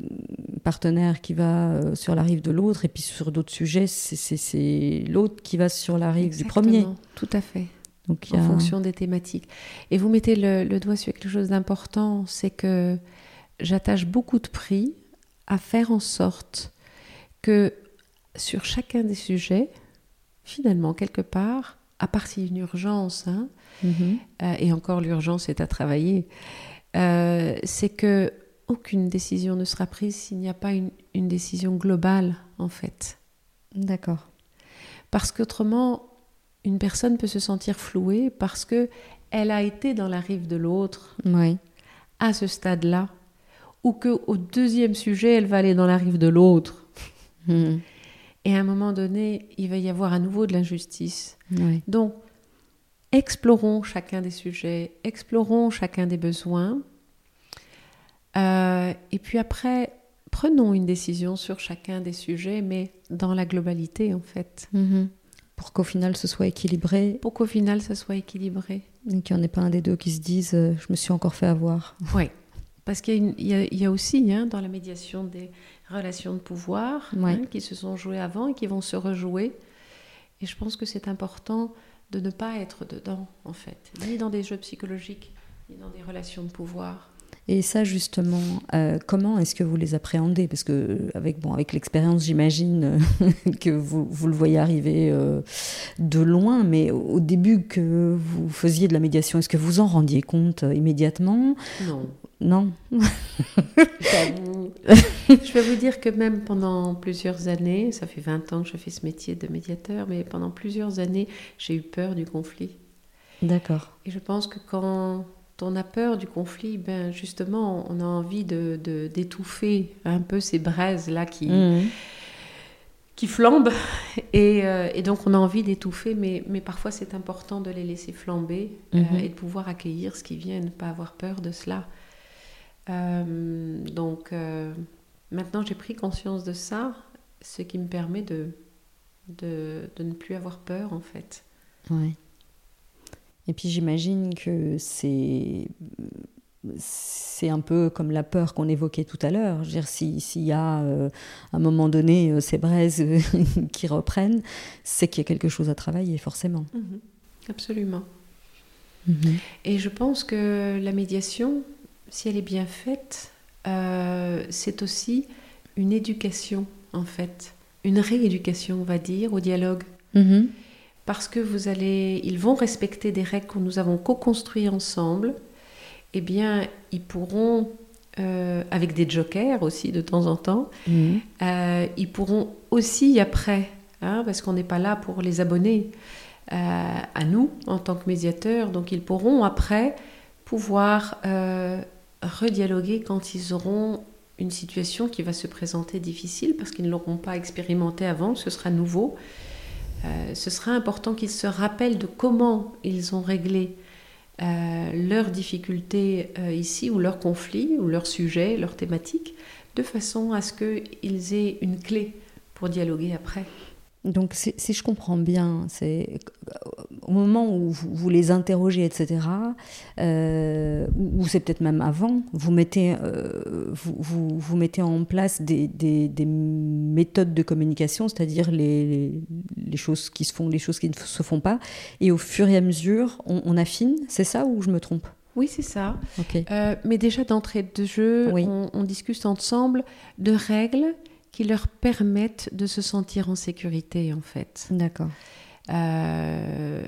partenaires qui va euh, sur la rive de l'autre, et puis sur d'autres sujets, c'est- l'autre qui va sur la rive du premier. Tout à fait. Donc, en a- fonction des thématiques. Et vous mettez le, le doigt sur quelque chose d'important, c'est que j'attache beaucoup de prix à faire en sorte que sur chacun des sujets, finalement, quelque part, à part s'il y a une urgence, hein, Mhm. euh, et encore l'urgence est à travailler, euh, c'est que aucune décision ne sera prise s'il n'y a pas une, une décision globale, en fait. D'accord. Parce qu'autrement, une personne peut se sentir flouée parce que elle a été dans la rive de l'autre Oui. à ce stade-là, ou que au deuxième sujet, elle va aller dans la rive de l'autre. Mhm. Et à un moment donné, il va y avoir à nouveau de l'injustice. Oui. Donc, explorons chacun des sujets, explorons chacun des besoins. Euh, et puis après, prenons une décision sur chacun des sujets, mais dans la globalité, en fait, Mhm. Pour qu'au final ce soit équilibré pour qu'au final, ça soit équilibré. et qu'il n'y en ait pas un des deux qui se dise euh, je me suis encore fait avoir. Oui. Parce qu'il y, a y y aussi hein, dans la médiation des relations de pouvoir Ouais. hein, qui se sont jouées avant et qui vont se rejouer. Et je pense que c'est important de ne pas être dedans, en fait, ni dans des jeux psychologiques, ni dans des relations de pouvoir. Et ça, justement, euh, comment est-ce que vous les appréhendez? Parce que euh, avec, bon, avec l'expérience, j'imagine euh, que vous, vous le voyez arriver euh, de loin, mais au début que vous faisiez de la médiation, est-ce que vous en rendiez compte immédiatement? Non. Non je vais vous dire que même pendant plusieurs années, ça fait 20 ans que je fais ce métier de médiateur, mais pendant plusieurs années, j'ai eu peur du conflit. D'accord. Et je pense que quand on a peur du conflit, ben justement, on a envie de, de- d'étouffer un peu ces braises-là qui, Mhm. qui flambent. Et, euh, et donc, on a envie d'étouffer, mais, mais parfois, c'est important de les laisser flamber euh, Mhm. et de pouvoir accueillir ce qui vient et ne pas avoir peur de cela. Euh, donc, euh, maintenant, j'ai pris conscience de ça, ce qui me permet de, de, de ne plus avoir peur, en fait. Ouais. Et puis j'imagine que c'est c'est un peu comme la peur qu'on évoquait tout à l'heure. Je veux dire, si- s'il y a euh, à un moment donné euh, ces braises euh, qui reprennent, c'est qu'il y a quelque chose à travailler, forcément. Absolument. Et je pense que la médiation, si elle est bien faite, euh, c'est aussi une éducation, en fait, une rééducation, on va dire, au dialogue. Mhm. Parce que vous allez, ils vont respecter des règles que nous avons co-construites ensemble. Eh bien, ils pourront, euh, avec des jokers aussi de temps en temps, Mhm. euh, ils pourront aussi après, hein, parce qu'on n'est pas là pour les abonner euh, à nous en tant que médiateurs, donc ils pourront après pouvoir redialoguer quand ils auront une situation qui va se présenter difficile parce qu'ils ne l'auront pas expérimenté avant, ce sera nouveau. Euh, ce sera important qu'ils se rappellent de comment ils ont réglé euh, leurs difficultés euh, ici, ou leurs conflits, ou leurs sujets, leurs thématiques, de façon à ce qu'ils aient une clé pour dialoguer après. Donc, si, je comprends bien, c'est euh, au moment où vous, vous les interrogez, etc., euh, ou, ou c'est peut-être même avant, vous mettez, euh, vous, vous, vous mettez en place des, des- des méthodes de communication, c'est-à-dire les, les, les choses qui se font, les choses qui ne se font pas, et au fur et à mesure, on, on affine, c'est ça ou je me trompe? Oui, c'est ça. Ok. Euh, mais déjà d'entrée de jeu, Oui. on, on discute ensemble de règles qui leur permettent de se sentir en sécurité, en fait. D'accord. Euh,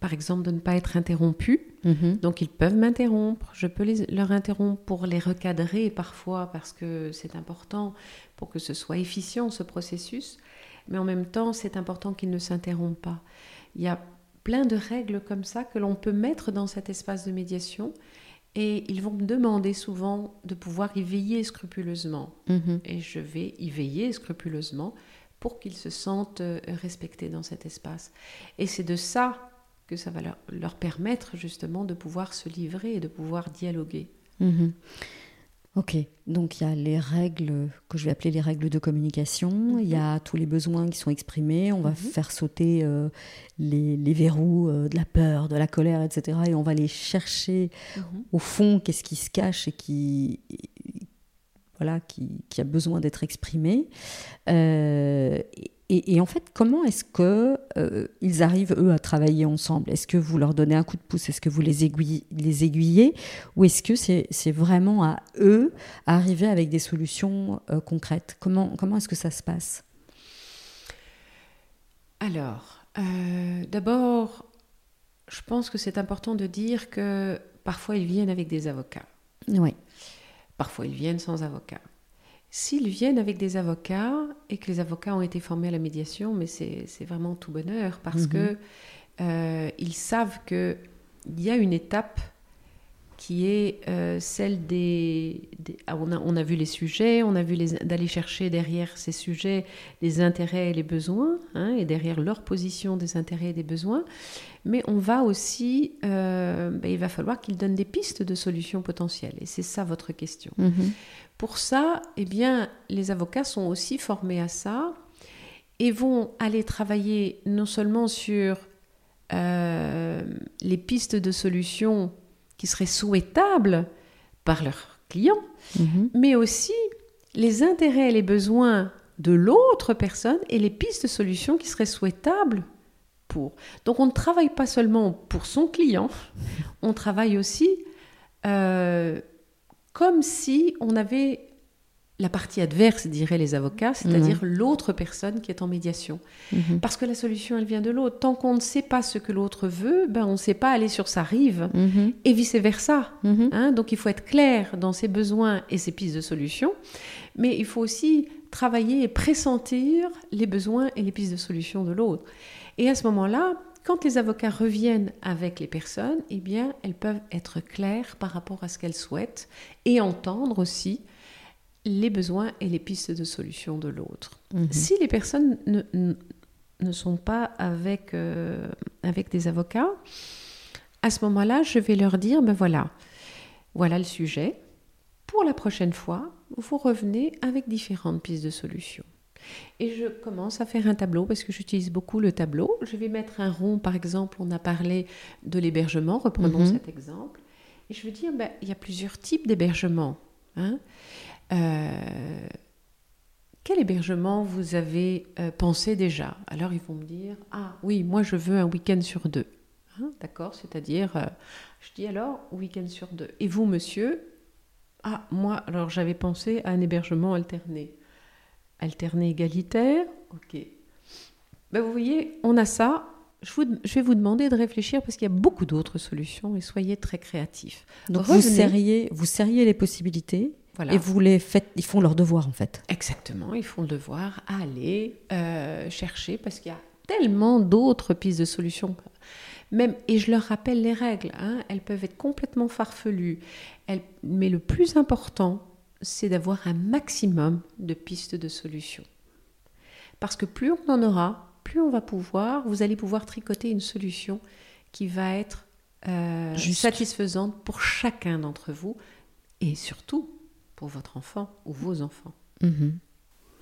par exemple, de ne pas être interrompu. Mhm. Donc ils peuvent m'interrompre, je peux les- leur interrompre pour les recadrer parfois parce que c'est important pour que ce soit efficient ce processus, mais en même temps c'est important qu'ils ne s'interrompent pas. Il y a plein de règles comme ça que l'on peut mettre dans cet espace de médiation et ils vont me demander souvent de pouvoir y veiller scrupuleusement Mhm. et je vais y veiller scrupuleusement pour qu'ils se sentent euh, respectés dans cet espace. Et c'est de ça que ça va leur, leur permettre justement de pouvoir se livrer et de pouvoir dialoguer. Mhm. Ok, donc il y a les règles que je vais appeler les règles de communication, il y a tous les besoins qui sont exprimés, on va Mhm. faire sauter euh, les, les verrous euh, de la peur, de la colère, etc. Et on va aller chercher au fond qu'est-ce qui se cache et qui, voilà, qui, qui a besoin d'être exprimé. Euh, et- et, en fait, comment est-ce que euh, ils arrivent eux à travailler ensemble? Est-ce que vous leur donnez un coup de pouce? Est-ce que vous les aiguillez, les aiguillez? Ou est-ce que c'est, vraiment à eux d'arriver avec des solutions euh, concrètes? Comment, comment est-ce que ça se passe? Alors, euh, d'abord, je pense que c'est important de dire que parfois ils viennent avec des avocats. Oui. Parfois ils viennent sans avocat. S'ils viennent avec des avocats et que les avocats ont été formés à la médiation, mais c'est vraiment tout bonheur parce qu'ils mhm. que euh, ils savent qu'il y a une étape qui est euh, celle des... Ah, on, a, on, a, vu les sujets, on a vu d'aller chercher derrière ces sujets les intérêts et les besoins, hein, et derrière leur position des intérêts et des besoins, mais on va aussi... Euh, ben, il va falloir qu'ils donnent des pistes de solutions potentielles, et c'est ça votre question. Mhm. Pour ça, eh bien, les avocats sont aussi formés à ça, et vont aller travailler non seulement sur euh, les pistes de solutions qui seraient souhaitables par leurs clients, mhm. mais aussi les intérêts et les besoins de l'autre personne et les pistes de solutions qui seraient souhaitables pour. Donc on ne travaille pas seulement pour son client, on travaille aussi euh, comme si on avait la partie adverse, diraient les avocats, c'est-à-dire mhm. l'autre personne qui est en médiation. Mhm. Parce que la solution, elle vient de l'autre. Tant qu'on ne sait pas ce que l'autre veut, ben, on ne sait pas aller sur sa rive, mhm. et vice-versa. Hein. Donc il faut être clair dans ses besoins et ses pistes de solution, mais il faut aussi travailler et pressentir les besoins et les pistes de solution de l'autre. Et à ce moment-là, quand les avocats reviennent avec les personnes, eh bien, elles peuvent être claires par rapport à ce qu'elles souhaitent et entendre aussi les besoins et les pistes de solution de l'autre. Mhm. Si les personnes ne, ne, sont pas avec, euh, avec des avocats, à ce moment-là, je vais leur dire, ben voilà, voilà le sujet. Pour la prochaine fois, vous revenez avec différentes pistes de solution. Et je commence à faire un tableau parce que j'utilise beaucoup le tableau. Je vais mettre un rond, par exemple, on a parlé de l'hébergement, reprenons mhm. cet exemple. Et je veux dire, ben, il y a plusieurs types d'hébergement. Hein. Euh, quel hébergement vous avez euh, pensé déjà? Alors ils vont me dire, ah oui, moi je veux un week-end sur deux. Hein, d'accord C'est-à-dire, euh, je dis alors, week-end sur deux. Et vous, monsieur? Ah, moi, alors j'avais pensé à un hébergement alterné. Alterné égalitaire Ok. Ben, vous voyez, on a ça. Je, je, vais vous demander de réfléchir parce qu'il y a beaucoup d'autres solutions et soyez très créatifs. Donc vous serriez, vous serriez les possibilités et vous les faites, ils font leur devoir en fait. Exactement, ils font le devoir à aller euh, chercher parce qu'il y a tellement d'autres pistes de solutions. Même, et je leur rappelle les règles, hein, elles peuvent être complètement farfelues, mais le plus important, c'est d'avoir un maximum de pistes de solutions. Parce que plus on en aura, plus on va pouvoir, vous allez pouvoir tricoter une solution qui va être euh, satisfaisante pour chacun d'entre vous et surtout pour votre enfant ou vos enfants. Mhm.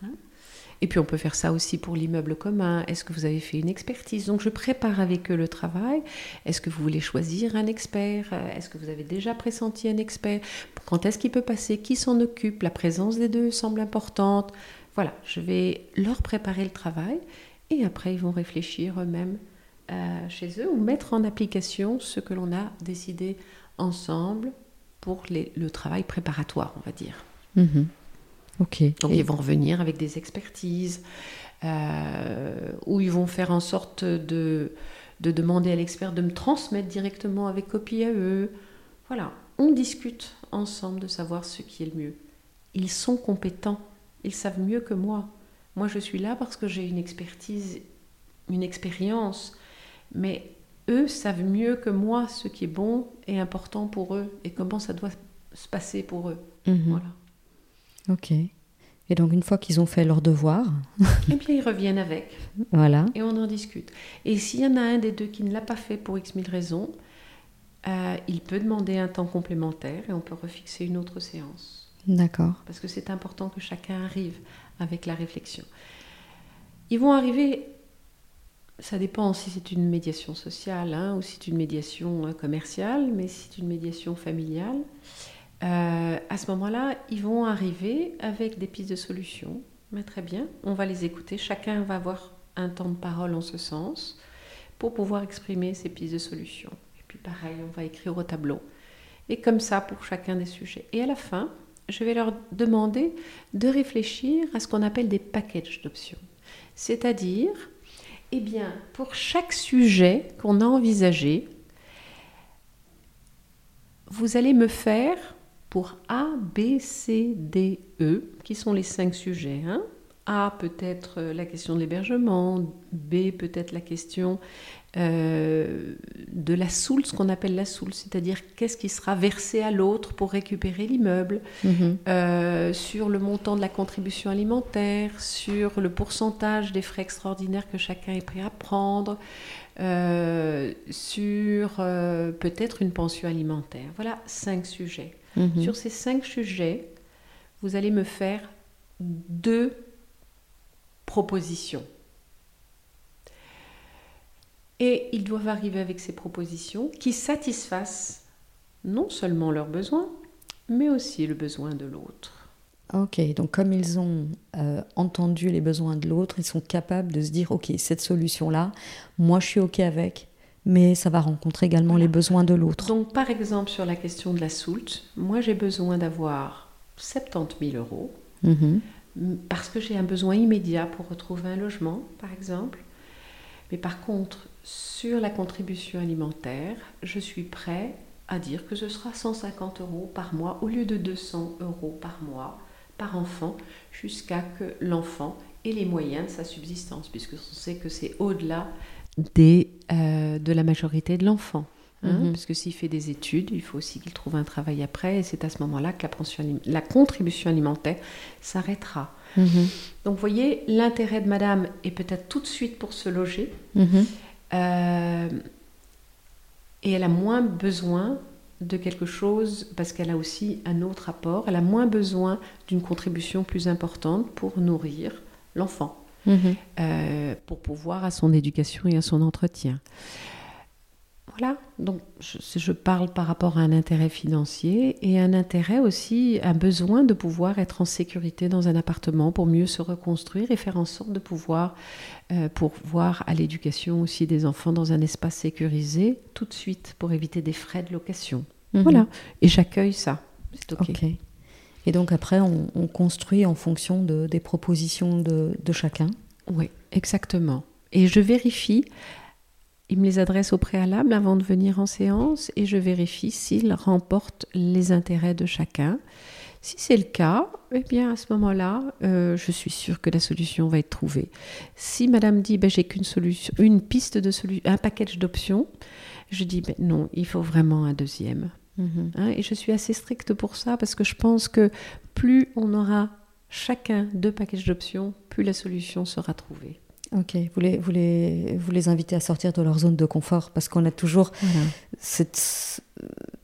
Hein et puis on peut faire ça aussi pour l'immeuble commun. Est-ce que vous avez fait une expertise? Donc je prépare avec eux le travail. Est-ce que vous voulez choisir un expert? Est-ce que vous avez déjà pressenti un expert? Quand est-ce qu'il peut passer? Qui s'en occupe? La présence des deux semble importante. Voilà, je vais leur préparer le travail et après ils vont réfléchir eux-mêmes euh, chez eux ou mettre en application ce que l'on a décidé ensemble pour le travail préparatoire, on va dire. Mhm. Ok. Donc ils vont revenir avec des expertises, euh, où ils vont faire en sorte de, de demander à l'expert de me transmettre directement avec copie à eux. Voilà, on discute ensemble de savoir ce qui est le mieux. Ils sont compétents, ils savent mieux que moi. Moi, je suis là parce que j'ai une expertise, une expérience, mais eux savent mieux que moi ce qui est bon et important pour eux et comment ça doit se passer pour eux. Mhm. Voilà. Ok. Et donc une fois qu'ils ont fait leur devoir, et bien ils reviennent avec. Voilà. Et on en discute. Et s'il y en a un des deux qui ne l'a pas fait pour x mille raisons, euh, il peut demander un temps complémentaire et on peut refixer une autre séance. D'accord. Parce que c'est important que chacun arrive avec la réflexion. Ils vont arriver ça dépend si c'est une médiation sociale hein, ou si c'est une médiation euh, commerciale, mais si c'est une médiation familiale, euh, à ce moment-là, ils vont arriver avec des pistes de solutions. Mais très bien, on va les écouter. Chacun va avoir un temps de parole en ce sens pour pouvoir exprimer ses pistes de solution. Et puis pareil, on va écrire au tableau. Et comme ça pour chacun des sujets. Et à la fin, je vais leur demander de réfléchir à ce qu'on appelle des packages d'options. C'est-à-dire, eh bien, pour chaque sujet qu'on a envisagé, vous allez me faire pour A, B, C, D, E, qui sont les cinq sujets. Hein. A peut-être la question de l'hébergement, B peut-être la question euh, de la soule, ce qu'on appelle la soule, c'est-à-dire qu'est-ce qui sera versé à l'autre pour récupérer l'immeuble, Mhm. euh, sur le montant de la contribution alimentaire, sur le pourcentage des frais extraordinaires que chacun est prêt à prendre, euh, sur euh, peut-être une pension alimentaire. Voilà cinq sujets. Mhm. Sur ces cinq sujets, vous allez me faire deux propositions. Et ils doivent arriver avec ces propositions qui satisfassent non seulement leurs besoins, mais aussi le besoin de l'autre. Ok, donc comme ils ont euh, entendu les besoins de l'autre, ils sont capables de se dire, ok, cette solution-là, moi je suis ok avec, mais ça va rencontrer également les besoins de l'autre. Donc, par exemple, sur la question de la soulte, moi j'ai besoin d'avoir 70 000 euros Mhm. Parce que j'ai un besoin immédiat pour retrouver un logement, par exemple. Mais par contre, sur la contribution alimentaire, je suis prêt à dire que ce sera 150 euros par mois au lieu de 200 euros par mois par enfant, jusqu'à que l'enfant ait les moyens de sa subsistance, puisque on sait que c'est au-delà euh, de la majorité de l'enfant. Hein, Mhm. Parce que s'il fait des études, il faut aussi qu'il trouve un travail après, et c'est à ce moment-là que la, pension la contribution alimentaire s'arrêtera. Mhm. Donc, vous voyez, l'intérêt de madame est peut-être tout de suite pour se loger. Mhm. euh, et elle a moins besoin de quelque chose, parce qu'elle a aussi un autre apport, elle a moins besoin d'une contribution plus importante pour nourrir l'enfant, euh, pour pouvoir à son éducation et à son entretien. Voilà, donc je, je parle par rapport à un intérêt financier et un intérêt aussi, un besoin de pouvoir être en sécurité dans un appartement pour mieux se reconstruire et faire en sorte de pouvoir euh, pourvoir à l'éducation aussi des enfants dans un espace sécurisé tout de suite pour éviter des frais de location. Mhm. Voilà, et j'accueille ça. C'est ok. Et donc après, on, on construit en fonction de, des propositions de, de chacun. Oui, exactement. Et je vérifie, il me les adresse au préalable avant de venir en séance et je vérifie s'il remporte les intérêts de chacun. Si c'est le cas, eh bien à ce moment-là, euh, je suis sûre que la solution va être trouvée. Si Madame dit ben, j'ai qu'une solution, une piste de solution, un package d'options, je dis ben, non, il faut vraiment un deuxième. Mhm. Hein, et je suis assez stricte pour ça parce que je pense que plus on aura chacun deux packages d'options, plus la solution sera trouvée. Ok, vous les, vous, les, vous les invitez à sortir de leur zone de confort parce qu'on a toujours cette,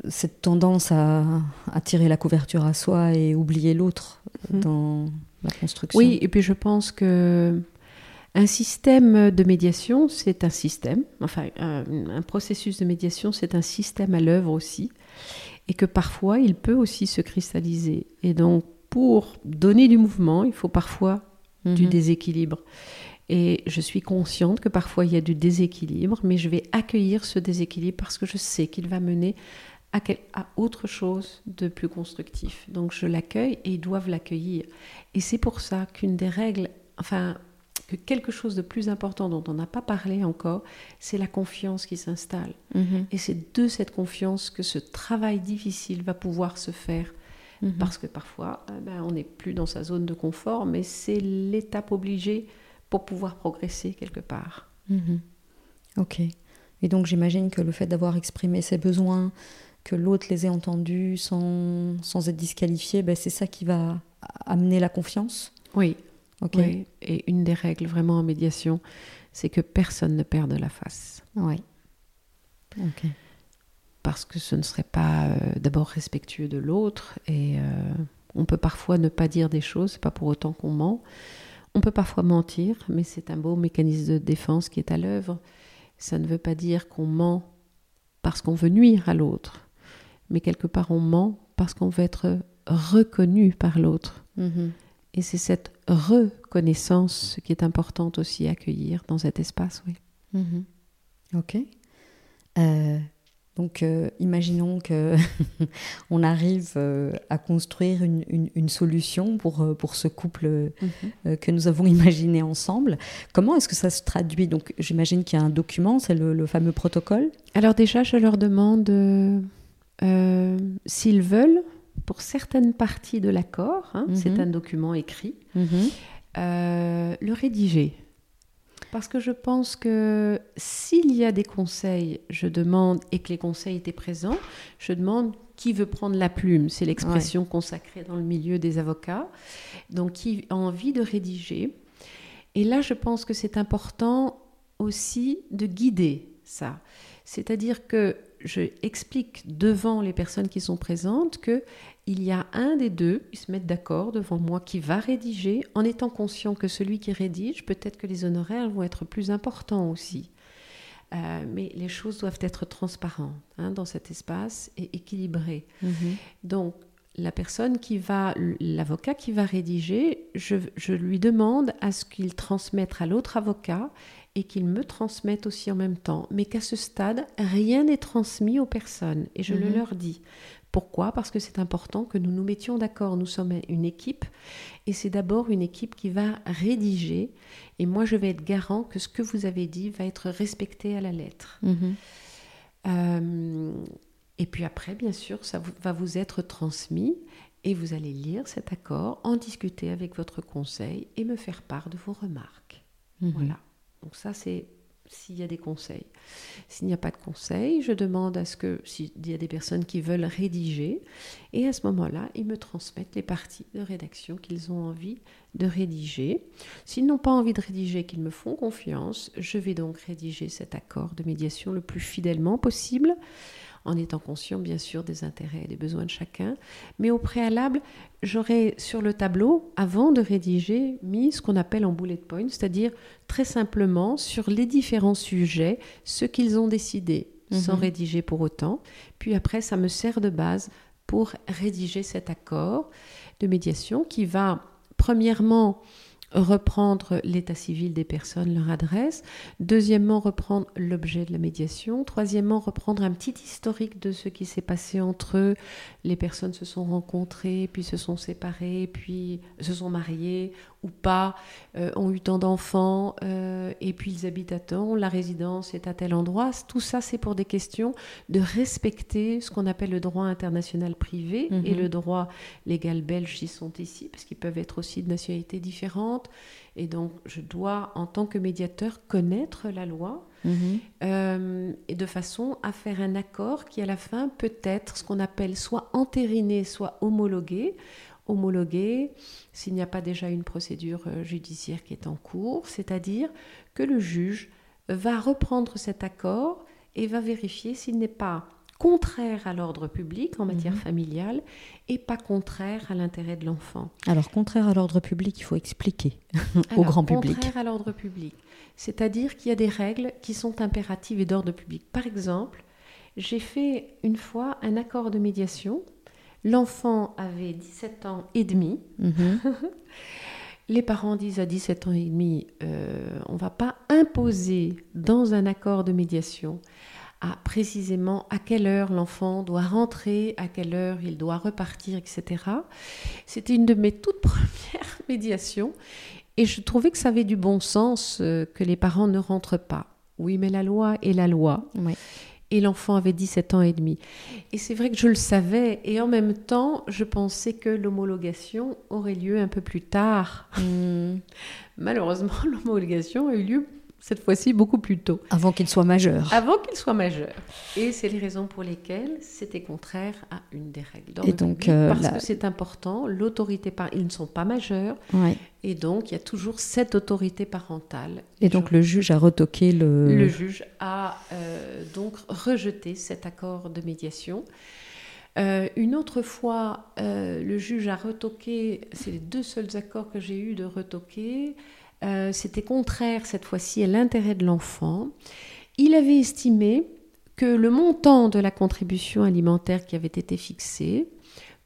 cette tendance à, à tirer la couverture à soi et oublier l'autre Mhm. dans la construction. Oui, et puis je pense que un système de médiation, c'est un système, enfin un, un processus de médiation, c'est un système à l'œuvre aussi, et que parfois il peut aussi se cristalliser. Et donc pour donner du mouvement, il faut parfois du Mhm. déséquilibre. Et je suis consciente que parfois il y a du déséquilibre, mais je vais accueillir ce déséquilibre parce que je sais qu'il va mener à, quel- à autre chose de plus constructif. Donc je l'accueille et ils doivent l'accueillir. Et c'est pour ça qu'une des règles, enfin, que quelque chose de plus important dont on n'a pas parlé encore, c'est la confiance qui s'installe. Mhm. Et c'est de cette confiance que ce travail difficile va pouvoir se faire. Mhm. Parce que parfois, eh ben, on n'est plus dans sa zone de confort, mais c'est l'étape obligée pour pouvoir progresser quelque part. Mhm. Ok. Et donc j'imagine que le fait d'avoir exprimé ses besoins, que l'autre les ait entendus sans, sans être disqualifié, ben, c'est ça qui va amener la confiance? Oui, Ok. oui. Et une des règles vraiment en médiation, c'est que personne ne perde la face. Ouais. Ok. Parce que ce ne serait pas euh, d'abord respectueux de l'autre. Et euh, on peut parfois ne pas dire des choses, c'est pas pour autant qu'on ment. On peut parfois mentir, mais c'est un beau mécanisme de défense qui est à l'œuvre. Ça ne veut pas dire qu'on ment parce qu'on veut nuire à l'autre, mais quelque part on ment parce qu'on veut être reconnu par l'autre. Mhm. Et c'est cette reconnaissance qui est importante aussi à accueillir dans cet espace, oui. Mhm. Ok. Euh, donc, euh, imaginons que on arrive euh, à construire une, une, solution pour, pour ce couple mhm. que nous avons imaginé ensemble. Comment est-ce que ça se traduit? Donc, j'imagine qu'il y a un document, c'est le, fameux protocole. Alors déjà, je leur demande s'ils veulent, pour certaines parties de l'accord, hein, c'est mhm. un document écrit, mhm. le rédiger. Parce que je pense que s'il y a des conseils, je demande, et que les conseils étaient présents, je demande qui veut prendre la plume. C'est l'expression consacrée dans le milieu des avocats. Donc, qui a envie de rédiger. Et là, je pense que c'est important aussi de guider ça. C'est-à-dire que je explique devant les personnes qui sont présentes que il y a un des deux qui se mettent d'accord devant moi qui va rédiger en étant conscient que celui qui rédige, peut-être que les honoraires vont être plus importants aussi. Euh, mais les choses doivent être transparentes hein, dans cet espace et équilibrées. Mhm. Donc, la personne qui va, l'avocat qui va rédiger, je, je, lui demande à ce qu'il transmette à l'autre avocat et qu'il me transmette aussi en même temps. Mais qu'à ce stade, rien n'est transmis aux personnes. Et je le mhm. leur dis. Pourquoi? Parce que c'est important que nous nous mettions d'accord. Nous sommes une équipe et c'est d'abord une équipe qui va rédiger et moi je vais être garant que ce que vous avez dit va être respecté à la lettre. Mhm. Euh, et puis après, bien sûr, ça va vous être transmis et vous allez lire cet accord, en discuter avec votre conseil et me faire part de vos remarques. Mhm. Voilà. Donc ça, c'est s'il y a des conseils. S'il n'y a pas de conseils, je demande à ce que, s'il y a des personnes qui veulent rédiger, et à ce moment-là, ils me transmettent les parties de rédaction qu'ils ont envie de rédiger. S'ils n'ont pas envie de rédiger, qu'ils me font confiance, je vais donc rédiger cet accord de médiation le plus fidèlement possible en étant conscient bien sûr des intérêts et des besoins de chacun. Mais au préalable, j'aurais sur le tableau, avant de rédiger, mis ce qu'on appelle en bullet point, c'est-à-dire très simplement sur les différents sujets, ce qu'ils ont décidé, sans mhm. rédiger pour autant. Puis après, ça me sert de base pour rédiger cet accord de médiation qui va, premièrement, reprendre l'état civil des personnes, leur adresse. Deuxièmement, reprendre l'objet de la médiation. Troisièmement, reprendre un petit historique de ce qui s'est passé entre eux. Les personnes se sont rencontrées, puis se sont séparées, puis se sont mariées ou pas, euh, ont eu tant d'enfants, euh, et puis ils habitent à temps, la résidence est à tel endroit. Tout ça, c'est pour des questions de respecter ce qu'on appelle le droit international privé et mhm. le droit légal belge qui sont ici, parce qu'ils peuvent être aussi de nationalités différentes. Et donc, je dois, en tant que médiateur, connaître la loi mhm. euh, et de façon à faire un accord qui, à la fin, peut être ce qu'on appelle soit entériné, soit homologué homologué s'il n'y a pas déjà une procédure euh, judiciaire qui est en cours, c'est-à-dire que le juge va reprendre cet accord et va vérifier s'il n'est pas contraire à l'ordre public en matière mhm. familiale et pas contraire à l'intérêt de l'enfant. Alors, contraire à l'ordre public, il faut expliquer au grand public. Contraire à l'ordre public, c'est-à-dire qu'il y a des règles qui sont impératives et d'ordre public. Par exemple, j'ai fait une fois un accord de médiation L'enfant avait 17 ans et demi. Mhm. Les parents disent à 17 ans et demi, euh, on ne va pas imposer dans un accord de médiation à précisément à quelle heure l'enfant doit rentrer, à quelle heure il doit repartir, etc. C'était une de mes toutes premières médiations et je trouvais que ça avait du bon sens euh, que les parents ne rentrent pas. Oui, mais la loi est la loi. Oui et l'enfant avait 17 ans et demi. Et c'est vrai que je le savais, et en même temps, je pensais que l'homologation aurait lieu un peu plus tard. Hmm. Malheureusement, l'homologation a eu lieu cette fois-ci beaucoup plus tôt. Avant qu'il soit majeur. Avant qu'il soit majeur. Et c'est les raisons pour lesquelles c'était contraire à une des règles. Et donc, euh, parce que c'est important, l'autorité par... ils ne sont pas majeurs. Et donc, il y a toujours cette autorité parentale. Et, donc, le juge a retoqué le... Le juge a euh, donc rejeté cet accord de médiation. Euh, une autre fois, le juge a retoqué, c'est les deux seuls accords que j'ai eu de retoquer, euh, c'était contraire cette fois-ci à l'intérêt de l'enfant. Il avait estimé que le montant de la contribution alimentaire qui avait été fixé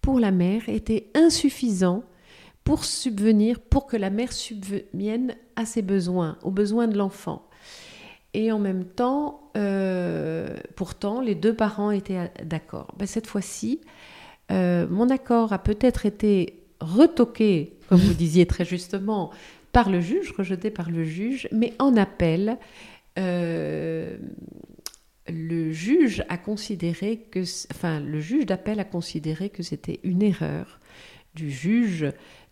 pour la mère était insuffisant pour subvenir, pour que la mère subvienne à ses besoins, aux besoins de l'enfant. Et en même temps, euh, pourtant, les deux parents étaient d'accord. Ben, cette fois-ci, euh, mon accord a peut-être été retoqué, comme vous disiez très justement, par le juge, rejeté par le juge, mais en appel, euh, le juge a considéré que, enfin, le juge d'appel a considéré que c'était une erreur du juge,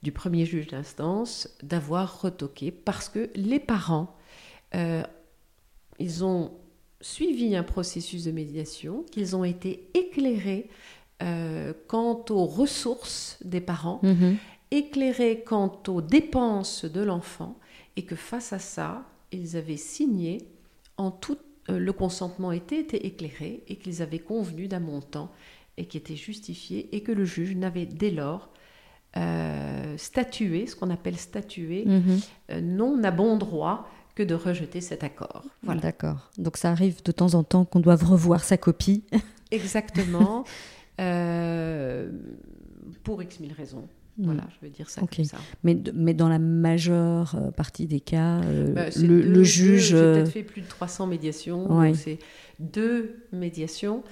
du premier juge d'instance, d'avoir retoqué parce que les parents, ils ont suivi un processus de médiation, qu'ils ont été éclairés euh, quant aux ressources des parents, mhm. éclairés quant aux dépenses de l'enfant, et que face à ça, ils avaient signé en tout euh, le consentement était, était éclairé et qu'ils avaient convenu d'un montant et qui était justifié et que le juge n'avait dès lors euh, statué, ce qu'on appelle statué, mhm. non à bon droit que de rejeter cet accord. Voilà. D'accord. Donc ça arrive de temps en temps qu'on doive revoir sa copie. Exactement. Euh, pour X mille raisons. Mm. Voilà, je veux dire ça comme ça. Mais, mais dans la majeure euh, partie des cas, euh, bah, le, juge. J'ai peut-être fait plus de 300 médiations. C'est deux médiations.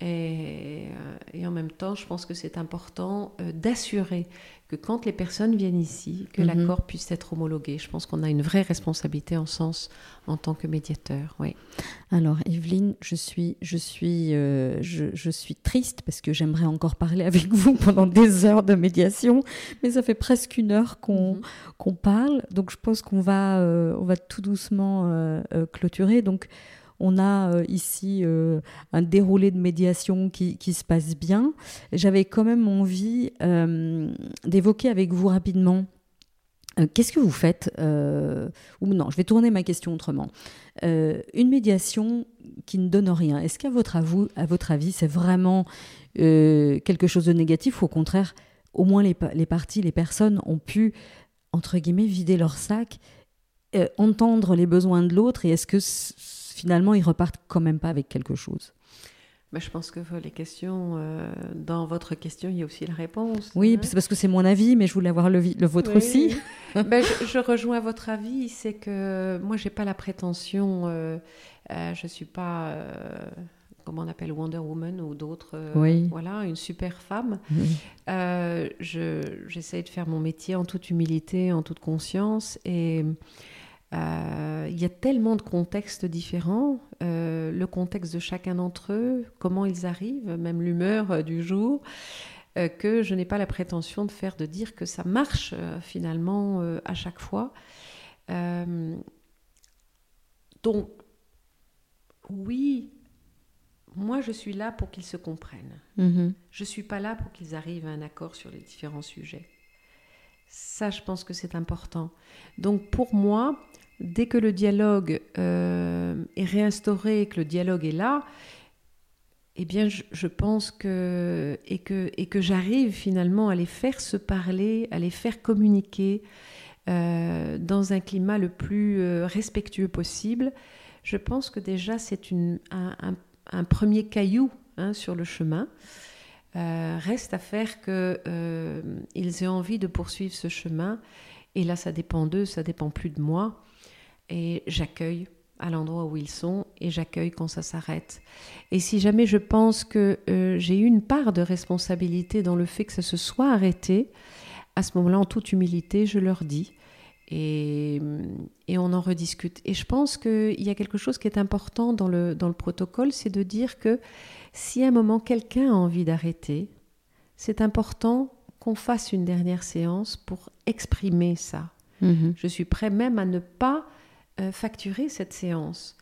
Et, et, en même temps, je pense que c'est important d'assurer que quand les personnes viennent ici, que mhm. l'accord puisse être homologué. Je pense qu'on a une vraie responsabilité en sens en tant que médiateur. Oui. Alors, Evelyne, je suis, je suis, euh, je, suis triste parce que j'aimerais encore parler avec vous pendant des heures de médiation, mais ça fait presque une heure qu'on mhm. qu'on parle, donc je pense qu'on va, euh, on va tout doucement euh, clôturer. Donc on a euh, ici euh, un déroulé de médiation qui, se passe bien. J'avais quand même envie euh, d'évoquer avec vous rapidement Qu'est-ce que vous faites Ou non, je vais tourner ma question autrement. une médiation qui ne donne rien, est-ce qu'à votre, avis, c'est vraiment quelque chose de négatif ou au contraire, au moins les, les parties, les personnes ont pu, entre guillemets, vider leur sac, entendre les besoins de l'autre et est-ce que finalement, ils repartent quand même pas avec quelque chose. Mais je pense que les questions, euh, dans votre question, il y a aussi la réponse. Oui, hein. c'est parce que c'est mon avis, mais je voulais avoir le, le vôtre aussi. ben, je, rejoins votre avis, c'est que moi, j'ai pas la prétention, euh, euh, je suis pas, comment on appelle Wonder Woman ou d'autres, voilà, une super femme. J'essaie de faire mon métier en toute humilité, en toute conscience, et euh, il y a tellement de contextes différents, euh, le contexte de chacun d'entre eux, comment ils arrivent, même l'humeur euh, du jour, que je n'ai pas la prétention de faire, de dire que ça marche finalement à chaque fois. donc, oui, moi je suis là pour qu'ils se comprennent. Mm-hmm. Je ne suis pas là pour qu'ils arrivent à un accord sur les différents sujets. Ça, je pense que c'est important. Donc pour moi, dès que le dialogue euh, est réinstauré que le dialogue est là, eh bien, je, pense que et que et que j'arrive finalement à les faire se parler, à les faire communiquer euh, dans un climat le plus euh, respectueux possible. Je pense que déjà c'est un, premier caillou hein, sur le chemin. reste à faire qu'ils aient envie de poursuivre ce chemin. Et là, ça dépend d'eux, ça dépend plus de moi et j'accueille à l'endroit où ils sont et j'accueille quand ça s'arrête. Et si jamais je pense que euh, j'ai eu une part de responsabilité dans le fait que ça se soit arrêté, à ce moment-là, en toute humilité, je leur dis et, et on en rediscute. Et je pense qu'il y a quelque chose qui est important dans le, dans le protocole, c'est de dire que si à un moment quelqu'un a envie d'arrêter, c'est important qu'on fasse une dernière séance pour exprimer ça. Mm-hmm. Je suis prêt même à ne pas euh, facturer cette séance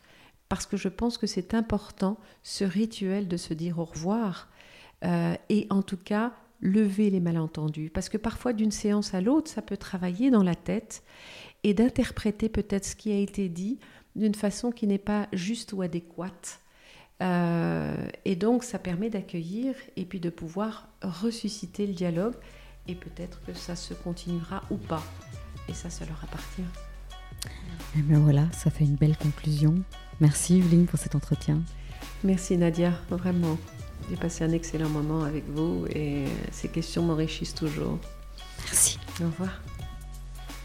parce que je pense que c'est important ce rituel de se dire au revoir euh, et en tout cas lever les malentendus parce que parfois d'une séance à l'autre ça peut travailler dans la tête et d'interpréter peut-être ce qui a été dit d'une façon qui n'est pas juste ou adéquate. Euh, et donc ça permet d'accueillir et puis de pouvoir ressusciter le dialogue et peut-être que ça se continuera ou pas. Et ça, ça leur appartient. Et eh bien voilà, ça fait une belle conclusion. Merci Yveline pour cet entretien. Merci Nadia, vraiment. J'ai passé un excellent moment avec vous et ces questions m'enrichissent toujours. Merci. Au revoir.